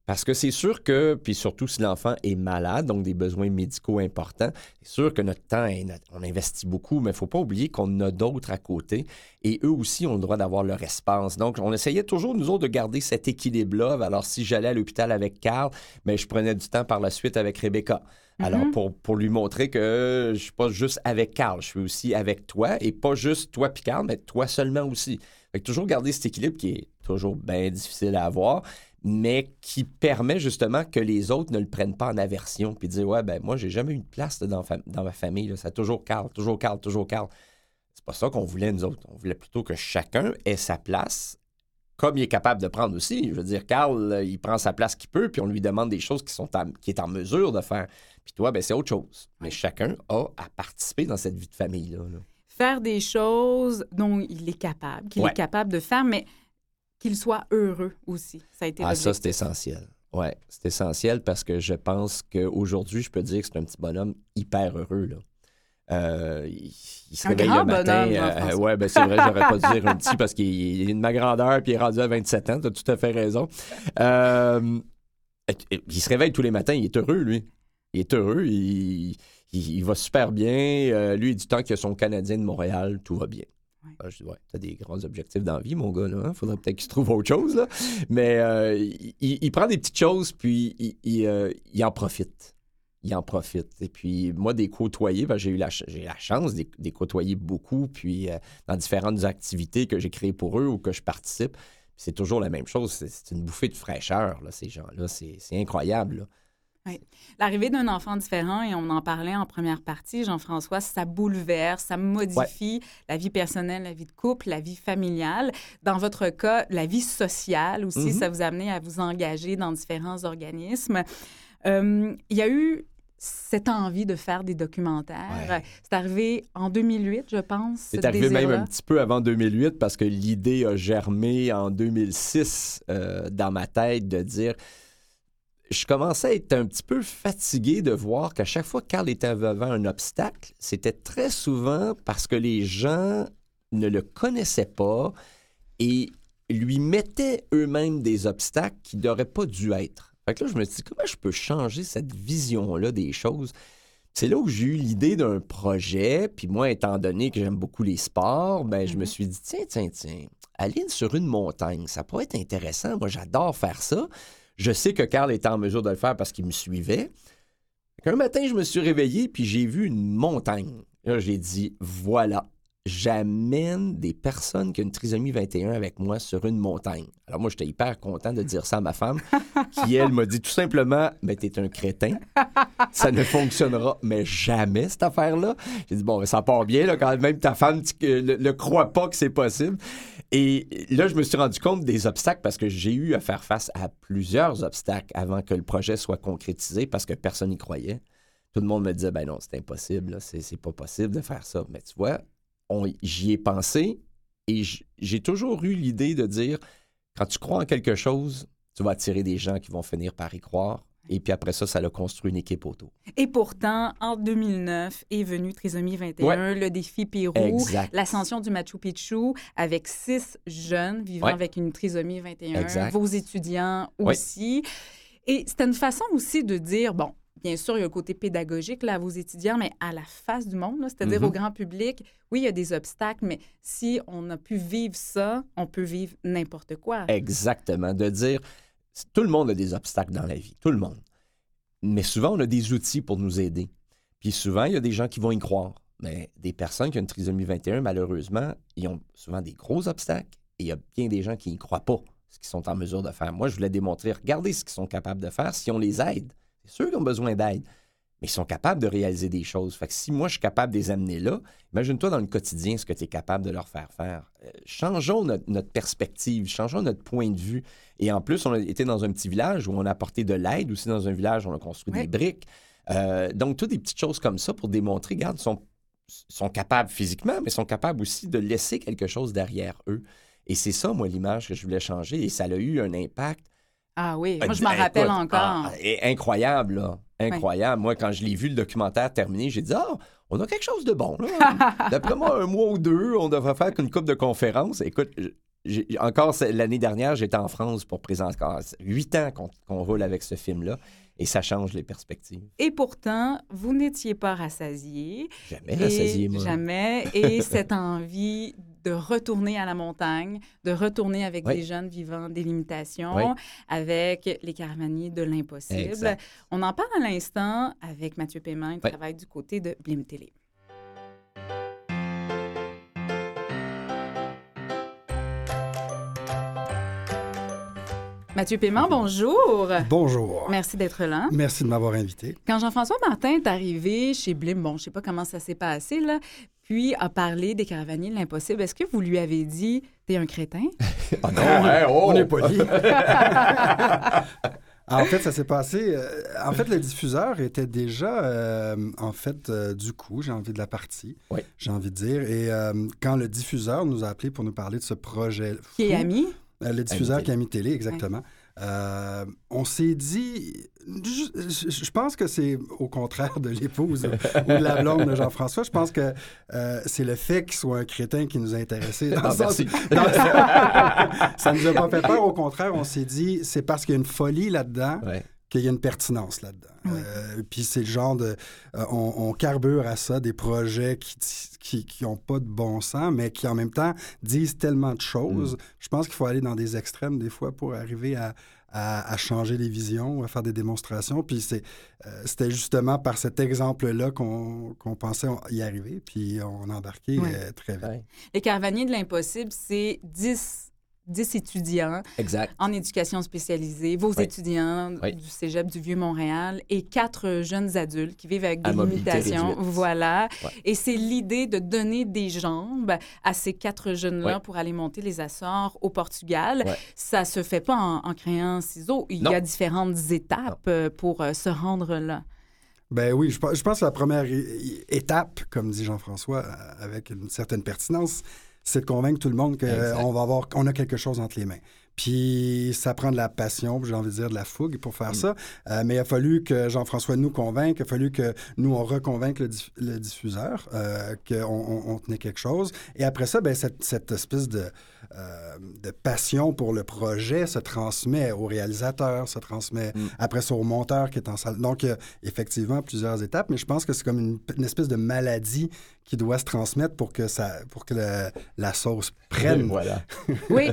Parce que c'est sûr que, puis surtout si l'enfant est malade, donc des besoins médicaux importants, c'est sûr que notre temps, est- notre- on investit beaucoup, mais il ne faut pas oublier qu'on a d'autres à côté et eux aussi ont le droit d'avoir leur espace. Donc, on essayait toujours, nous autres, de garder cet équilibre-là. Alors, si j'allais à l'hôpital avec Carl, mais je prenais du temps par la suite avec Rebecca. Alors, Mhm. pour, pour lui montrer que je suis pas juste avec Carl, je suis aussi avec toi, et pas juste toi puis Carl, mais toi seulement aussi. Fait que toujours garder cet équilibre qui est toujours bien difficile à avoir, mais qui permet justement que les autres ne le prennent pas en aversion, puis dire Ouais, ben moi, j'ai jamais eu de place là, dans, fam- dans ma famille, là. c'est toujours Carl, toujours Carl, toujours Carl. C'est pas ça qu'on voulait, nous autres. On voulait plutôt que chacun ait sa place, comme il est capable de prendre aussi. Je veux dire, Carl, euh, il prend sa place qu'il peut, puis on lui demande des choses qui sont qu'il est en mesure de faire. Puis toi, ben, c'est autre chose. Mais chacun a à participer dans cette vie de famille-là. là. Faire des choses dont il est capable, qu'il Ouais. est capable de faire, mais qu'il soit heureux aussi. Ça a été Ah, ça, c'est essentiel. Oui, c'est essentiel parce que je pense qu'aujourd'hui, je peux dire que c'est un petit bonhomme hyper heureux. Là. Euh, il, il se Un réveille grand le matin. bonhomme, Jean-François. ouais, ben c'est vrai, j'aurais pas dû dire [LAUGHS] un petit parce qu'il il est de ma grandeur puis il est rendu à 27 ans. Tu as tout à fait raison. Euh, il se réveille tous les matins. Il est heureux, lui. Il est heureux. Il, il- il va super bien. Euh, lui, du temps qu'il a son Canadien de Montréal, tout va bien. Ben, je dis, ouais, t'as des grands objectifs dans la vie, mon gars. Là, hein? Faudrait peut-être qu'il se trouve autre chose. Mais euh, il, prend des petites choses, puis euh, il en profite. Il en profite. Et puis, moi, des côtoyer, ben, j'ai eu la, chance de des côtoyer beaucoup, puis euh, dans différentes activités que j'ai créées pour eux ou que je participe. C'est toujours la même chose. C'est, une bouffée de fraîcheur, là, ces gens-là. C'est, c'est incroyable. L'arrivée d'un enfant différent, et on en parlait en première partie, Jean-François, ça bouleverse, ça modifie la vie personnelle, la vie de couple, la vie familiale. Dans votre cas, la vie sociale aussi, Mhm. ça vous a amené à vous engager dans différents organismes. Euh, Il y a eu cette envie de faire des documentaires. Ouais. C'est arrivé en 2008, je pense. C'est ce arrivé même un petit peu avant 2008 parce que l'idée a germé en 2006 euh, dans ma tête de dire. Je commençais à être un petit peu fatigué de voir qu'à chaque fois que Carl était devant un obstacle, c'était très souvent parce que les gens ne le connaissaient pas et lui mettaient eux-mêmes des obstacles qui n'auraient pas dû être. Fait que là, je me suis dit, comment je peux changer cette vision-là des choses? c'est là où j'ai eu l'idée d'un projet. Puis moi, étant donné que j'aime beaucoup les sports, ben, je me Mhm. suis dit, tiens, tiens, tiens, aller sur une montagne, ça pourrait être intéressant. Moi, j'adore faire ça. Je sais que Carl était en mesure de le faire parce qu'il me suivait. Un matin, je me suis réveillé puis j'ai vu une montagne. Là, j'ai dit, voilà, j'amène des personnes qui ont une trisomie 21 avec moi sur une montagne. Alors moi, j'étais hyper content de dire ça à ma femme, qui, elle, m'a dit tout simplement, mais t'es un crétin, ça ne fonctionnera mais jamais, cette affaire-là. J'ai dit, bon, ça part bien, là, quand même ta femme ne le, croit pas que c'est possible. Et là, je me suis rendu compte des obstacles parce que j'ai eu à faire face à plusieurs obstacles avant que le projet soit concrétisé parce que personne n'y croyait. Tout le monde me disait, ben non, c'est impossible, c'est pas possible de faire ça. Mais tu vois, j'y ai pensé et j'ai toujours eu l'idée de dire, quand tu crois en quelque chose, tu vas attirer des gens qui vont finir par y croire. Et puis après ça, ça a construit une équipe autour. Et pourtant, en 2009 est venu Trisomie 21, le défi Pérou, l'ascension du Machu Picchu avec six jeunes vivant Ouais. avec une trisomie 21, Exact. vos étudiants Ouais. aussi. Et c'était une façon aussi de dire, bon, bien sûr, il y a un côté pédagogique là, à vos étudiants, mais à la face du monde, c'est-à-dire au grand public, oui, il y a des obstacles, mais si on a pu vivre ça, on peut vivre n'importe quoi. Exactement. De dire, tout le monde a des obstacles dans la vie, tout le monde. Mais souvent, on a des outils pour nous aider. Puis souvent, il y a des gens qui vont y croire. Mais des personnes qui ont une trisomie 21, malheureusement, ils ont souvent des gros obstacles et il y a bien des gens qui n'y croient pas, ce qu'ils sont en mesure de faire. Moi, je voulais démontrer, regardez ce qu'ils sont capables de faire si on les aide. C'est sûr qu'ils ont besoin d'aide, mais ils sont capables de réaliser des choses. Fait que si moi, je suis capable de les amener là, imagine-toi dans le quotidien ce que tu es capable de leur faire faire. Euh, changeons notre, notre perspective, changeons notre point de vue. Et en plus, on été dans un petit village où on a apporté de l'aide. Aussi, dans un village, on a construit Ouais. des briques. Euh, donc, toutes des petites choses comme ça pour démontrer, regarde, ils sont, sont capables physiquement, mais sont capables aussi de laisser quelque chose derrière eux. Et c'est ça, moi, l'image que je voulais changer. Et ça a eu un impact Ah oui, moi je m'en écoute, rappelle encore. ah, incroyable, là. Incroyable. Moi, quand je l'ai vu, le documentaire terminé, j'ai dit, ah, on a quelque chose de bon. [LAUGHS] D'après moi, un mois ou deux, on devrait faire une coupe de conférences. Écoute, encore l'année dernière, j'étais en France pour présenter. Huit ans qu'on roule avec ce film-là. Et ça change les perspectives. Et pourtant, vous n'étiez pas rassasié. Jamais rassasié, moi. Jamais. Et [LAUGHS] cette envie de retourner à la montagne, de retourner avec Oui. des jeunes vivant des limitations, Oui. avec les caravaniers de l'impossible. On en parle à l'instant avec Mathieu Paiement, il Oui. travaille du côté de Blim Télé. Mathieu Paiement, bonjour. Bonjour. Merci d'être là. Merci de m'avoir invité. Quand Jean-François Martin est arrivé chez Blim, bon, je sais pas comment ça s'est passé, là, puis a parlé des caravaniers de l'impossible, est-ce que vous lui avez dit « t'es un crétin? [LAUGHS] Ah non, hein, oh! On est poli. [LAUGHS] en fait, ça s'est passé. euh, en fait, le diffuseur était déjà, euh, en fait, euh, du coup, j'ai envie de la partie, Oui. j'ai envie de dire. Et euh, quand le diffuseur nous a appelé pour nous parler de ce projet, qui est fou, ami? euh, le diffuseur Ami qui a mis télé, exactement. Euh, on s'est dit, je, pense que c'est au contraire de l'épouse ou de la blonde de Jean-François. Je pense que euh, c'est le fait qu'il soit un crétin qui nous a intéressés. Dans Ah, le sens- merci. [LAUGHS] dans le- ça nous a pas fait peur. Au contraire, on s'est dit, c'est parce qu'il y a une folie là-dedans Ouais. Qu'il y a une pertinence là-dedans. Euh, puis c'est le genre de... euh, on, on carbure à ça des projets qui qui, qui ont pas de bon sens, mais qui en même temps disent tellement de choses. Mm. Je pense qu'il faut aller dans des extrêmes des fois pour arriver à, à, à changer les visions, à faire des démonstrations. Puis c'est, euh, c'était justement par cet exemple-là qu'on, qu'on pensait y arriver, puis on a embarqué Ouais. euh, très vite. Les caravaniers de l'impossible, c'est 10, 10 étudiants Exact. en éducation spécialisée, vos Oui. étudiants Oui. du Cégep du Vieux-Montréal et quatre jeunes adultes qui vivent avec À des limitations. réduite. Voilà. Ouais. Et c'est l'idée de donner des jambes à ces quatre jeunes-là pour aller monter les Açores au Portugal. Ouais. Ça se fait pas en, en créant ciseaux. Il Non. y a différentes étapes euh, pour euh, se rendre là. Ben oui, je, pense- je pense que la première étape, comme dit Jean-François, euh, avec une certaine pertinence, c'est de convaincre tout le monde qu'on va avoir, on a quelque chose entre les mains. Puis ça prend de la passion, j'ai envie de dire de la fougue pour faire Mm. ça. Euh, mais il a fallu que Jean-François nous convainque, il a fallu que nous, on reconvainque le, diff- le diffuseur euh, qu'on on, on tenait quelque chose. Et après ça, ben, cette, cette espèce de, euh, de passion pour le projet se transmet au réalisateur, se transmet Mm. après ça au monteur qui est en salle. Donc, euh, effectivement, plusieurs étapes, mais je pense que c'est comme une, une espèce de maladie qui doit se transmettre pour que, ça, pour que le- la sauce prenne. Voilà. [LAUGHS] Oui.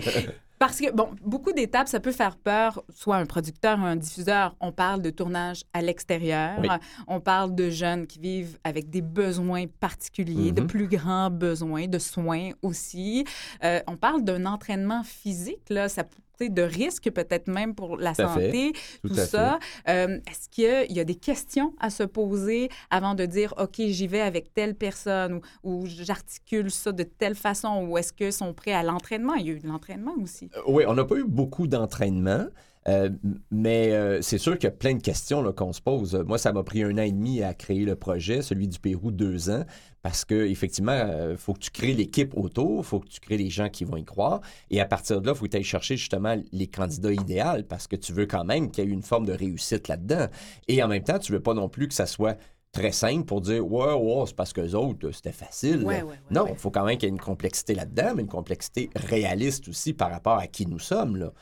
Parce que, bon, beaucoup d'étapes, ça peut faire peur, soit un producteur ou un diffuseur. On parle de tournage à l'extérieur. Oui. On parle de jeunes qui vivent avec des besoins particuliers, de Mhm. plus grands besoins, de soins aussi. Euh, on parle d'un entraînement physique, là. Ça de risque peut-être même pour la Tout santé, Tout ça. Euh, Est-ce qu'il y a des questions à se poser avant de dire, OK, j'y vais avec telle personne ou, ou j'articule ça de telle façon ou est-ce qu'ils sont prêts à l'entraînement? Il y a eu de l'entraînement aussi. Euh, Oui, on n'a pas eu beaucoup d'entraînement, euh, mais euh, c'est sûr qu'il y a plein de questions qu'on se pose. Moi, ça m'a pris un an et demi à créer le projet, celui du Pérou, deux ans, parce que effectivement, il faut que tu crées l'équipe autour, il faut que tu crées les gens qui vont y croire, et à partir de là, il faut que tu ailles chercher justement les candidats idéaux, parce que tu veux quand même qu'il y ait une forme de réussite là-dedans. Et en même temps, tu veux pas non plus que ça soit très simple pour dire ouais ouais c'est parce que les autres c'était facile Ouais, là. ouais, ouais, non il faut quand même qu'il y ait une complexité là-dedans mais une complexité réaliste aussi par rapport à qui nous sommes là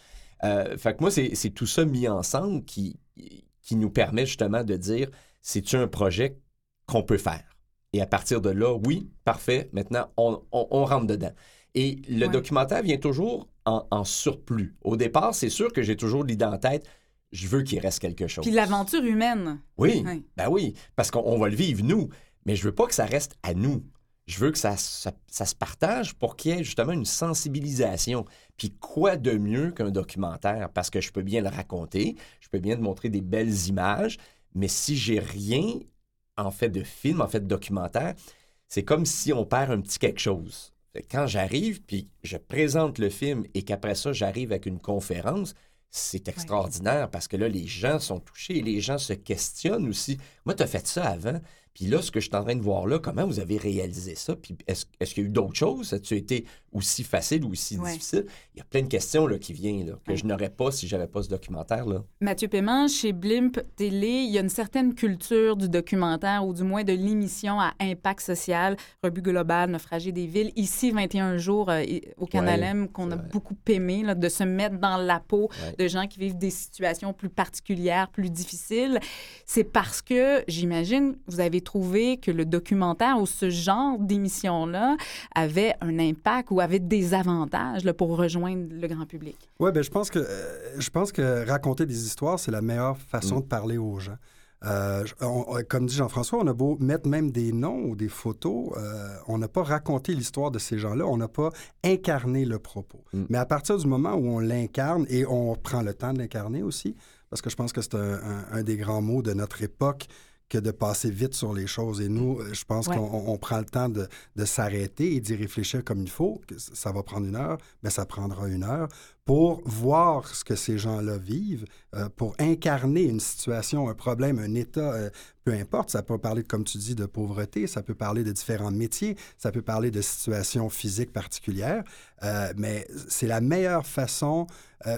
euh, fait que moi, c'est c'est tout ça mis ensemble qui, qui nous permet justement de dire c'est-tu un projet qu'on peut faire? Et à partir de là, oui, parfait, maintenant, on, on- on rentre dedans. Et le Ouais. documentaire vient toujours en, en surplus. Au départ, c'est sûr que j'ai toujours l'idée en tête, je veux qu'il reste quelque chose. Puis l'aventure humaine. Oui, Oui. ben oui, parce qu'on on va le vivre nous, mais je veux pas que ça reste à nous. Je veux que ça, ça, ça se partage pour qu'il y ait justement une sensibilisation. Puis quoi de mieux qu'un documentaire? Parce que je peux bien le raconter, je peux bien te montrer des belles images, mais si j'ai rien en fait de film, en fait de documentaire, c'est comme si on perd un petit quelque chose. Quand j'arrive, puis je présente le film et qu'après ça, j'arrive avec une conférence, c'est extraordinaire parce que là, les gens sont touchés et les gens se questionnent aussi. Moi, tu as fait ça avant? Puis là, ce que je suis en train de voir là, comment vous avez réalisé ça? Puis est-ce est-ce qu'il y a eu d'autres choses? As-tu été aussi facile ou aussi Ouais. difficile? Il y a plein de questions là, qui viennent, là, que Ouais. je n'aurais pas si j'avais pas ce documentaire-là. Mathieu Paiement, chez Blimp Télé, il y a une certaine culture du documentaire ou du moins de l'émission à impact social, Rebut global, Naufragé des villes. Ici, 21 jours euh, au Canal Ouais, M, qu'on a beaucoup aimé, là, de se mettre dans la peau de gens qui vivent des situations plus particulières, plus difficiles. C'est parce que, j'imagine, vous avez trouvé que le documentaire ou ce genre d'émission-là avait un impact ou avait des avantages là, pour rejoindre le grand public? Oui, ben je pense que euh, je pense que raconter des histoires, c'est la meilleure façon Mm. de parler aux gens. Euh, je- on- on- comme dit Jean-François, on a beau mettre même des noms ou des photos, euh, on n'a pas raconté l'histoire de ces gens-là, on n'a pas incarné le propos. Mm. Mais à partir du moment où on l'incarne et on prend le temps de l'incarner aussi, parce que je pense que c'est un, un- un des grands mots de notre époque que de passer vite sur les choses. Et nous, euh, je pense Ouais. qu'on on- on prend le temps de, de s'arrêter et d'y réfléchir comme il faut. Ça va prendre une heure, mais ça prendra une heure pour voir ce que ces gens-là vivent, euh, pour incarner une situation, un problème, un état, euh, peu importe. Ça peut parler, comme tu dis, de pauvreté, ça peut parler de différents métiers, ça peut parler de situations physiques particulières, euh, mais c'est la meilleure façon,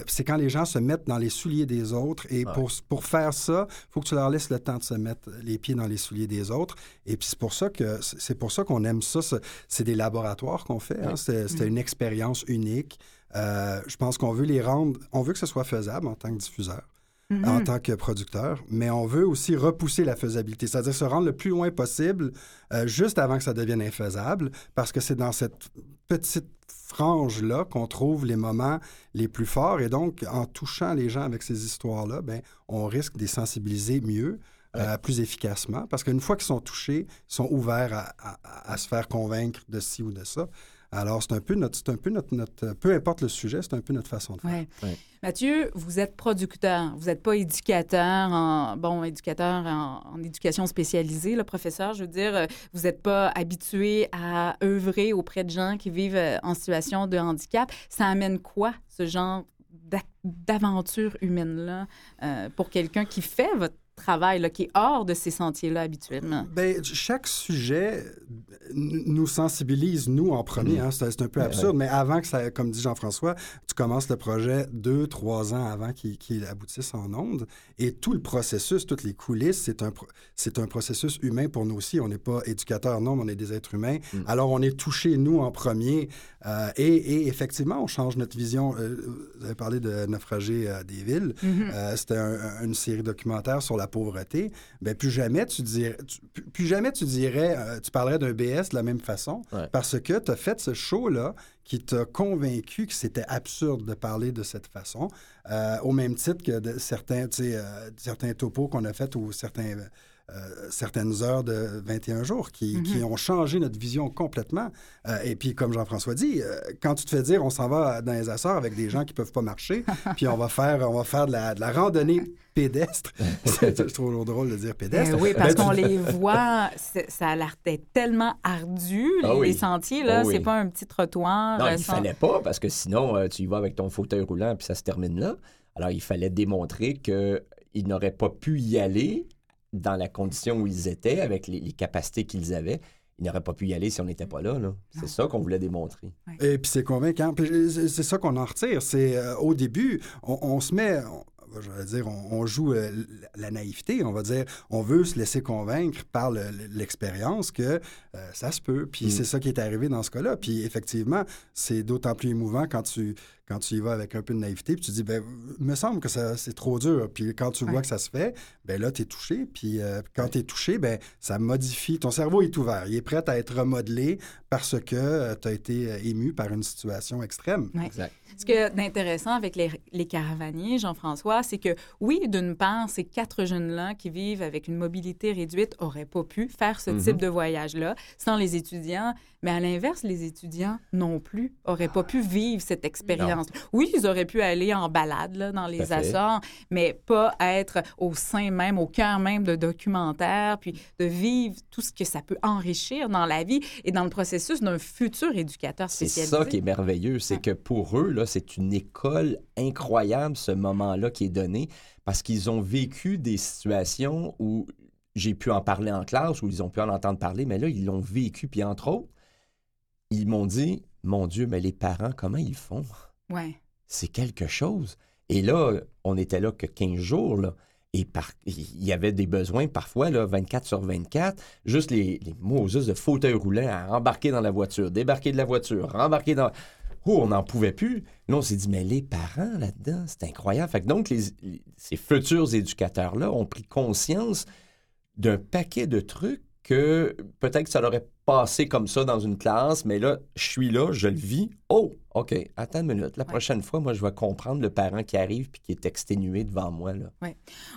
c'est quand les gens se mettent dans les souliers des autres. Et Ouais. pour, pour faire ça, il faut que tu leur laisses le temps de se mettre les pieds dans les souliers des autres. Et puis c'est pour ça que c'est pour ça qu'on aime ça. ce- C'est des laboratoires qu'on fait. hein. C'était une expérience unique. Euh, je pense qu'on veut les rendre, on veut que ce soit faisable en tant que diffuseur, Mhm. en tant que producteur, mais on veut aussi repousser la faisabilité, c'est-à-dire se rendre le plus loin possible euh, juste avant que ça devienne infaisable, parce que c'est dans cette petite frange-là qu'on trouve les moments les plus forts. Et donc, en touchant les gens avec ces histoires-là, ben, on risque de les sensibiliser mieux. euh, plus efficacement, parce qu'une fois qu'ils sont touchés, ils sont ouverts à, à- à se faire convaincre de ci ou de ça. Alors, c'est un peu notre, c'est un peu notre, notre- peu importe le sujet, c'est un peu notre façon de faire. Ouais. Ouais. Mathieu, vous êtes producteur, vous n'êtes pas éducateur, en, bon, éducateur en, en éducation spécialisée, le professeur, je veux dire, euh, vous n'êtes pas habitué à œuvrer auprès de gens qui vivent euh, en situation de handicap. Ça amène quoi, ce genre d'ac- d'aventure humaine-là, euh, pour quelqu'un qui fait votre travail là, qui est hors de ces sentiers-là habituellement? Ben, chaque sujet nous sensibilise, nous, en premier. hein. C'est un peu Ouais, absurde, mais avant que ça, comme dit Jean-François, tu commences le projet deux, trois ans avant qu'il qu'il aboutisse en ondes. Et tout le processus, toutes les coulisses, c'est un, un processus humain pour nous aussi. On n'est pas éducateurs, non, mais on est des êtres humains. Alors, on est touchés, nous, en premier. Euh, et, et effectivement, on change notre vision. Euh, vous avez parlé de Naufragé euh, des villes. Euh, C'était un- une série documentaire sur la pauvreté. Ben, plus jamais tu dirais, tu- plus- jamais tu dirais, euh, tu parlerais d'un BS de la même façon, Ouais. parce que tu as fait ce show-là qui t'a convaincu que c'était absurde de parler de cette façon, euh, au même titre que de certains, tu sais, euh, certains topos qu'on a fait ou certains, euh, certaines heures de 21 jours qui, qui ont changé notre vision complètement. Euh, et puis, comme Jean-François dit, euh, quand tu te fais dire on s'en va dans les Açores avec des gens qui peuvent pas marcher, [LAUGHS] puis on va faire, on va faire de la, de la randonnée pédestre. [LAUGHS] [LAUGHS] C'est- je trouve drôle de dire pédestre. Ben oui, parce Ben, tu- qu'on les voit, ça a l'air d'être tellement ardu, les, Ah oui. les sentiers, là. Ah oui. C'est pas un petit trottoir. Non, il sans- fallait pas, parce que sinon, euh, tu y vas avec ton fauteuil roulant, puis ça se termine là. Alors, il fallait démontrer qu'ils n'auraient pas pu y aller dans la condition où ils étaient, avec les, les capacités qu'ils avaient. Ils n'auraient pas pu y aller si on n'était pas là. là. C'est ça qu'on voulait démontrer. Et puis c'est convaincant. Puis c'est c'est ça qu'on en retire. C'est euh, au début, on, on se met, on- je vais dire, on, on joue euh, la naïveté. On va dire, on veut se laisser convaincre par le- l'expérience que euh, ça se peut. Puis Mm. c'est ça qui est arrivé dans ce cas-là. Puis effectivement, c'est d'autant plus émouvant quand tu quand tu y vas avec un peu de naïveté, puis tu dis, ben, me semble que ça, c'est trop dur. Puis quand tu vois que ça se fait, ben là, tu es touché. Puis euh, quand tu es touché, ben, ça modifie. Ton cerveau est ouvert. Il est prêt à être remodelé parce que tu as été euh, ému par une situation extrême. Ouais. Exact. Ce que d'intéressant avec les, les caravaniers, Jean-François, c'est que oui, d'une part, ces quatre jeunes-là qui vivent avec une mobilité réduite n'auraient pas pu faire ce type de voyage-là sans les étudiants, mais à l'inverse, les étudiants non plus n'auraient pas pu vivre cette expérience. Oui, ils auraient pu aller en balade là, dans les. Açores, mais pas être au sein même, au cœur même de documentaires, puis de vivre tout ce que ça peut enrichir dans la vie et dans le processus d'un futur éducateur C'est spécialisé. ça qui est merveilleux, c'est que pour eux, là, c'est une école incroyable, ce moment-là qui est donné, parce qu'ils ont vécu des situations où j'ai pu en parler en classe, où ils ont pu en entendre parler, mais là, ils l'ont vécu. Puis entre autres, ils m'ont dit, mon Dieu, mais les parents, comment ils font? C'est quelque chose. Et là, on était là que 15 jours. Et il y avait des besoins parfois, là, 24 sur 24, juste les, les Moses de fauteuil roulant à embarquer dans la voiture, débarquer de la voiture, embarquer dans... Oh, on n'en pouvait plus. Là, on s'est dit, mais les parents là-dedans, c'est incroyable. Fait donc, ces futurs éducateurs-là ont pris conscience d'un paquet de trucs que peut-être que ça leur aurait passé comme ça dans une classe, mais là, je suis là, je le vis. Oh, OK, attends une minute. La prochaine fois, moi, je vais comprendre le parent qui arrive puis qui est exténué devant moi. Là.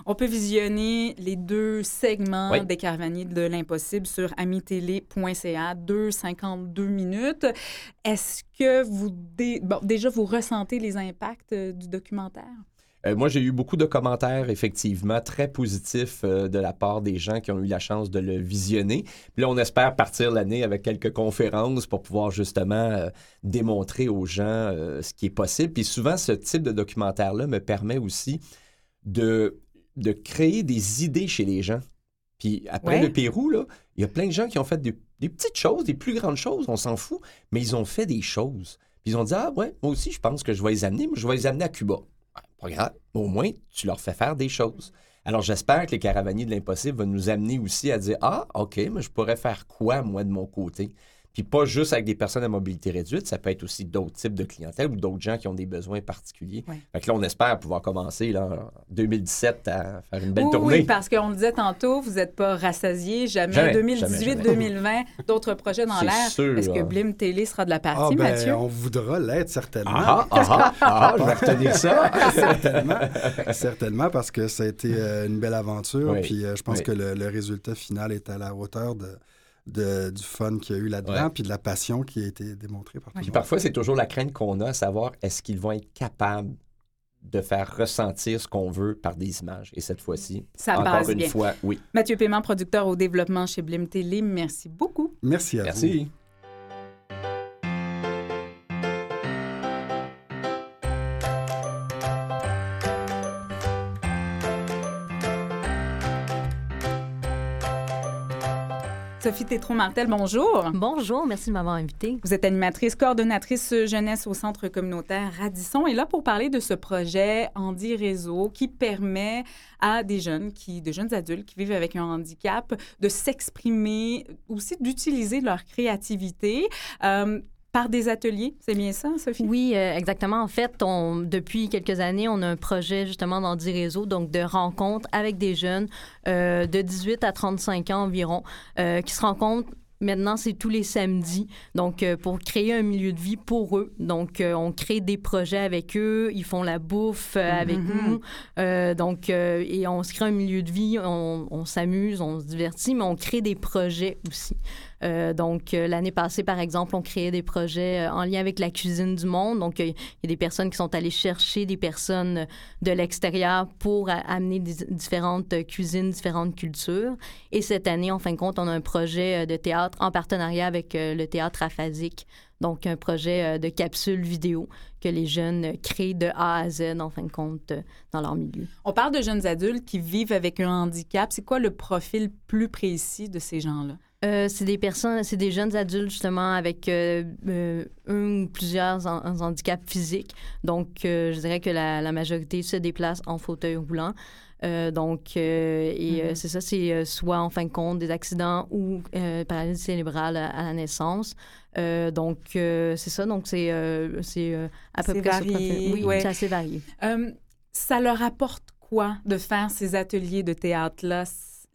On peut visionner les deux segments des caravaniers de l'impossible sur amitélé.ca, 2,52 minutes. Est-ce que vous, dé- bon, déjà, vous ressentez les impacts euh, du documentaire? Euh, moi, j'ai eu beaucoup de commentaires, effectivement, très positifs euh, de la part des gens qui ont eu la chance de le visionner. Puis là, on espère partir l'année avec quelques conférences pour pouvoir justement euh, démontrer aux gens ce qui est possible. Puis souvent, ce type de documentaire-là me permet aussi de, de créer des idées chez les gens. Puis après Ouais. le Pérou, là, il y a plein de gens qui ont fait des, des petites choses, des plus grandes choses, on s'en fout, mais ils ont fait des choses. Puis ils ont dit, ah ouais, moi aussi, je pense que je vais les amener, moi, je vais les amener à Cuba. Au moins, tu leur fais faire des choses. Alors, j'espère que les caravaniers de l'impossible vont nous amener aussi à dire Ah, OK, mais je pourrais faire quoi, moi, de mon côté? Puis pas juste avec des personnes à mobilité réduite, ça peut être aussi d'autres types de clientèle ou d'autres gens qui ont des besoins particuliers. Ouais. Fait que là, on espère pouvoir commencer là, en 2017 à faire une belle oui, tournée. oui, parce qu'on le disait tantôt, vous n'êtes pas rassasié. Jamais, Jamais, 2018-2020, d'autres projets dans l'air. sûr, Est-ce que hein. Blim Télé sera de la Ah, partie, ben, Mathieu? on voudra l'être certainement. Ah, ah, ah, ah, je vais retenir ça. [LAUGHS] certainement. Certainement, parce que ça a été euh, une belle aventure. Oui. Puis euh, je pense Oui. que le, le résultat final est à la hauteur de, de- du fun qu'il y a eu là-dedans, puis de la passion qui a été démontrée par tout Puis le monde. parfois, c'est toujours la crainte qu'on a à savoir est-ce qu'ils vont être capables de faire ressentir ce qu'on veut par des images. Et cette fois-ci, Ça encore passe une bien. fois, oui. Mathieu Paiement, producteur au développement chez Blim Télé, merci beaucoup. Merci à vous. Merci. Sophie Tétro-Martel, bonjour. Bonjour, merci de m'avoir invitée. Vous êtes animatrice, coordonnatrice jeunesse au Centre communautaire Radisson et là pour parler de ce projet Andy Réseau qui permet à des jeunes, qui, de jeunes adultes qui vivent avec un handicap de s'exprimer, aussi d'utiliser leur créativité. Euh, par des ateliers, c'est bien ça, Sophie? Oui, euh, exactement. En fait, on, depuis quelques années, on a un projet justement dans 10 réseaux, donc de rencontres avec des jeunes euh, de 18 à 35 ans environ, euh, qui se rencontrent Maintenant, c'est tous les samedis. Donc, euh, pour créer un milieu de vie pour eux. Donc, euh, on crée des projets avec eux. Ils font la bouffe euh, avec nous. Donc, et on se crée un milieu de vie. On, on s'amuse, on se divertit, mais on crée des projets aussi. Euh, donc, euh, l'année passée, par exemple, on créait des projets euh, en lien avec la cuisine du monde. Donc, il y a des personnes qui sont allées chercher des personnes de l'extérieur pour amener différentes cuisines, différentes cultures. Et cette année, en fin de compte, on a un projet de théâtre en partenariat avec le théâtre aphasique. Donc, un projet de capsule vidéo que les jeunes créent de A à Z, en fin de compte, dans leur milieu. On parle de jeunes adultes qui vivent avec un handicap. C'est quoi le profil plus précis de ces gens-là? Euh, c'est des personnes, c'est des jeunes adultes justement avec euh, euh, un ou plusieurs en- en handicaps physiques. Donc, je dirais que la, la majorité se déplace en fauteuil roulant. Donc, et Mhm. c'est ça, c'est soit en fin de compte des accidents ou paralysie cérébrale à, à la naissance. Donc, c'est ça. Donc, c'est c'est à peu près varié. Oui, ouais. c'est assez varié. Ça leur apporte quoi de faire ces ateliers de théâtre-là?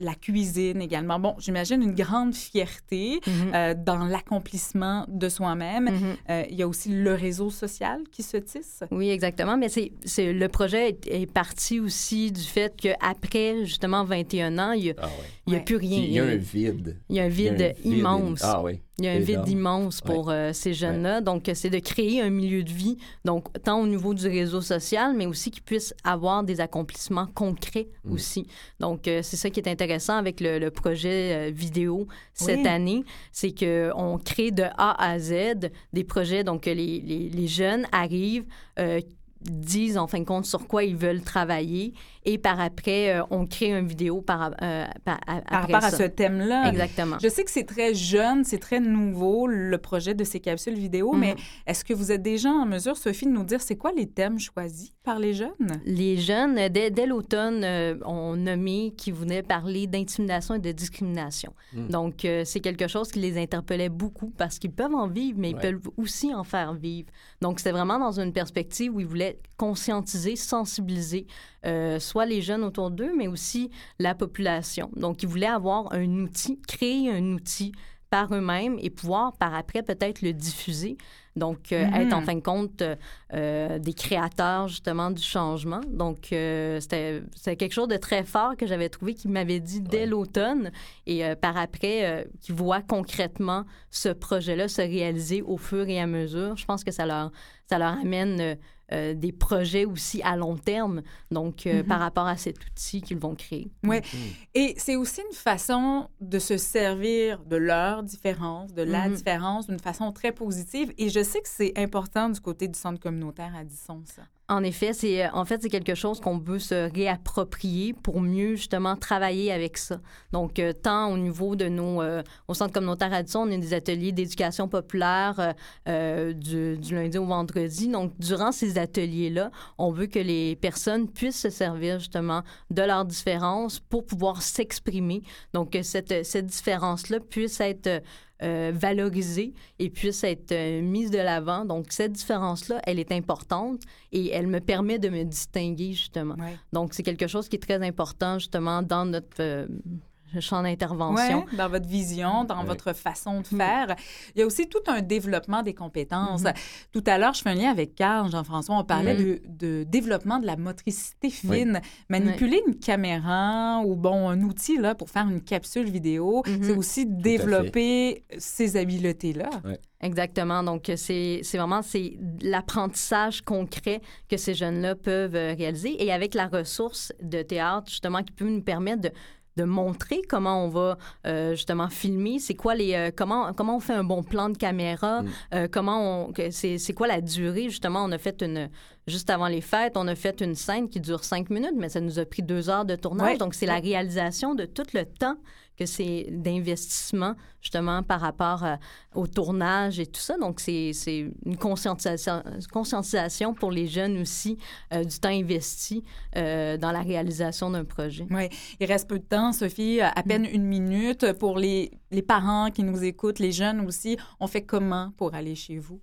La cuisine également. Bon, j'imagine une grande fierté Mhm. euh, dans l'accomplissement de soi-même. Mhm. Euh, il y a aussi le réseau social qui se tisse. Oui, exactement. Mais c'est, c'est le projet est, est parti aussi du fait qu'après, justement, 21 ans, il n'y a, Ah ouais. il y a plus rien. Il y a un vide. il y a un vide immense. Ah oui. Il y a un vide immense pour euh, ces jeunes-là. Donc, c'est de créer un milieu de vie, donc tant au niveau du réseau social, mais aussi qu'ils puissent avoir des accomplissements concrets Mm. aussi. Donc, euh, c'est ça qui est intéressant avec le, le projet euh, vidéo cette Oui. année, c'est qu'on crée de A à Z des projets, donc que les, les, les jeunes arrivent, euh, disent en fin de compte sur quoi ils veulent travailler et par après, euh, on crée une vidéo par, euh, par, a- rapport à ce thème-là. Exactement. Je sais que c'est très jeune, c'est très nouveau, le projet de ces capsules vidéo, Mhm. mais est-ce que vous êtes déjà en mesure, Sophie, de nous dire c'est quoi les thèmes choisis par les jeunes? Les jeunes, dès, dès l'automne, euh, ont nommé qu'ils voulaient parler d'intimidation et de discrimination. Mm. Donc, euh, c'est quelque chose qui les interpellait beaucoup parce qu'ils peuvent en vivre, mais ils Ouais. peuvent aussi en faire vivre. Donc, c'était vraiment dans une perspective où ils voulaient conscientiser, sensibiliser euh, soit les jeunes autour d'eux, mais aussi la population. Donc, ils voulaient avoir un outil, créer un outil par eux-mêmes et pouvoir par après peut-être le diffuser. Donc, euh, Mhm. être en fin de compte euh, des créateurs justement du changement. Donc, euh, c'était quelque chose de très fort que j'avais trouvé qu'il m'avait dit dès Ouais. l'automne et par après, qu'ils voient concrètement ce projet-là se réaliser au fur et à mesure. Je pense que ça leur, ça leur amène euh, des projets aussi à long terme, donc euh, Mhm. par rapport à cet outil qu'ils vont créer. Ouais. Et c'est aussi une façon de se servir de leur différence, de la Mhm. différence, d'une façon très positive. Et je sais que c'est important du côté du centre communautaire à Disson, ça. En effet, c'est en fait c'est quelque chose qu'on veut se réapproprier pour mieux justement travailler avec ça. Donc euh, tant au niveau de nos euh, au centre communautaire Addison, on a des ateliers d'éducation populaire euh, euh, du, du lundi au vendredi. Donc durant ces ateliers là, on veut que les personnes puissent se servir justement de leurs différences pour pouvoir s'exprimer. Donc que cette cette différence là puisse être euh, valorisée et puisse être euh, mise de l'avant. Donc, cette différence-là, elle est importante et elle me permet de me distinguer, justement. Ouais. Donc, c'est quelque chose qui est très important, justement, dans notre euh, champ d'intervention. Ouais, dans votre vision, dans Ouais. votre façon de Mm. faire. Il y a aussi tout un développement des compétences. Mhm. Tout à l'heure, je fais un lien avec Carl, Jean-François, on parlait Mhm. de, de développement de la motricité fine. Manipuler une caméra ou, bon, un outil là, pour faire une capsule vidéo, Mhm. c'est aussi développer ces habiletés-là. Exactement. Donc, c'est c'est vraiment c'est l'apprentissage concret que ces jeunes-là peuvent euh, réaliser. Et avec la ressource de théâtre, justement, qui peut nous permettre de de montrer comment on va euh, justement filmer, c'est quoi les euh, comment comment on fait un bon plan de caméra, Mm. euh, comment on c'est c'est quoi la durée? Justement on a fait une juste avant les fêtes, on a fait une scène qui dure cinq minutes, mais ça nous a pris deux heures de tournage. Ouais. Donc, c'est la réalisation de tout le temps que c'est d'investissement, justement, par rapport euh, au tournage et tout ça. Donc, c'est une conscientisation, conscientisation pour les jeunes aussi euh, du temps investi euh, dans la réalisation d'un projet. Oui, il reste peu de temps, Sophie, à peine une minute. Pour les, les parents qui nous écoutent, les jeunes aussi, on fait comment pour aller chez vous?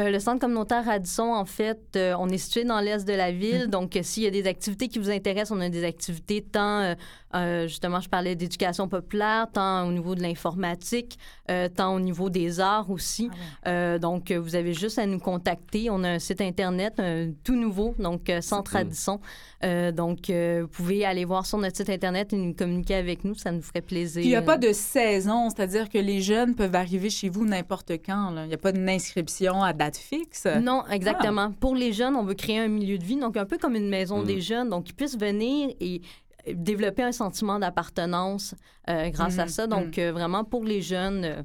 Euh, le centre communautaire Radisson, en fait, euh, on est situé dans l'est de la ville. Donc, euh, s'il y a des activités qui vous intéressent, on a des activités tant, euh, justement, je parlais d'éducation populaire, tant au niveau de l'informatique, euh, tant au niveau des arts aussi. Euh, donc, vous avez juste à nous contacter. On a un site Internet euh, tout nouveau, donc euh, Radisson. Euh, donc, euh, vous pouvez aller voir sur notre site Internet et nous communiquer avec nous. Ça nous ferait plaisir. Puis il n'y a pas de saison, c'est-à-dire que les jeunes peuvent arriver chez vous n'importe quand. là. Il n'y a pas d'inscription à date fixe? Non, exactement. Pour les jeunes, on veut créer un milieu de vie, donc un peu comme une maison Mm. des jeunes, donc ils puissent venir et développer un sentiment d'appartenance euh, grâce à Mhm, ça. Donc, euh, vraiment, pour les jeunes, euh,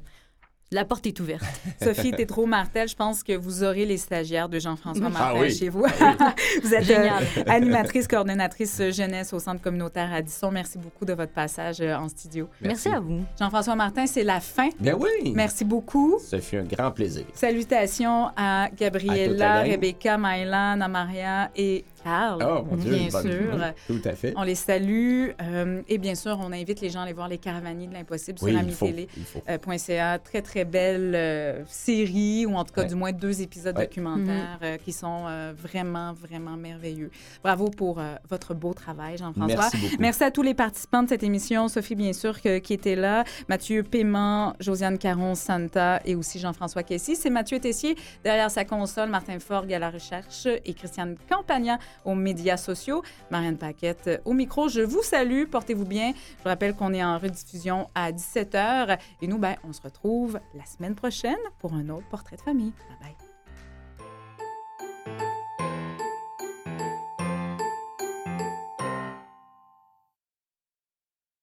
la porte est ouverte. [LAUGHS] Sophie Tétrault-Martel, je pense que vous aurez les stagiaires de Jean-François Ah Martel oui. chez vous. [LAUGHS] vous êtes euh, Génial. [LAUGHS] animatrice, coordonnatrice jeunesse au Centre communautaire Addison. Merci beaucoup de votre passage euh, en studio. Merci, à vous. Jean-François Martin, c'est la fin. Bien oui. Merci beaucoup. Ça fut un grand plaisir. Salutations à Gabriella. Rebecca, Mylan, Amaria et Carl. Oh mon Dieu, bien bonne- sûr. Tout à fait. On les salue. euh, et bien sûr, on invite les gens à aller voir Les Caravaniers de l'Impossible Oui, sur amitélé.ca. Euh, très, très belle euh, série, ou en tout cas, Ouais. du moins deux épisodes Ouais. documentaires euh, qui sont vraiment, vraiment merveilleux. Bravo pour votre beau travail, Jean-François. Merci à tous les participants de cette émission. Sophie, bien sûr, que- qui était là. Mathieu Paiement, Josiane Caron, Santa et aussi Jean-François Kessy. C'est Mathieu Tessier derrière sa console, Martin Forgue à la recherche et Christiane Campagna aux médias sociaux. Marianne Paquette euh, au micro. Je vous salue. Portez-vous bien. Je vous rappelle qu'on est en rediffusion à 17h. Et nous, ben, on se retrouve la semaine prochaine pour un autre portrait de famille. Bye bye.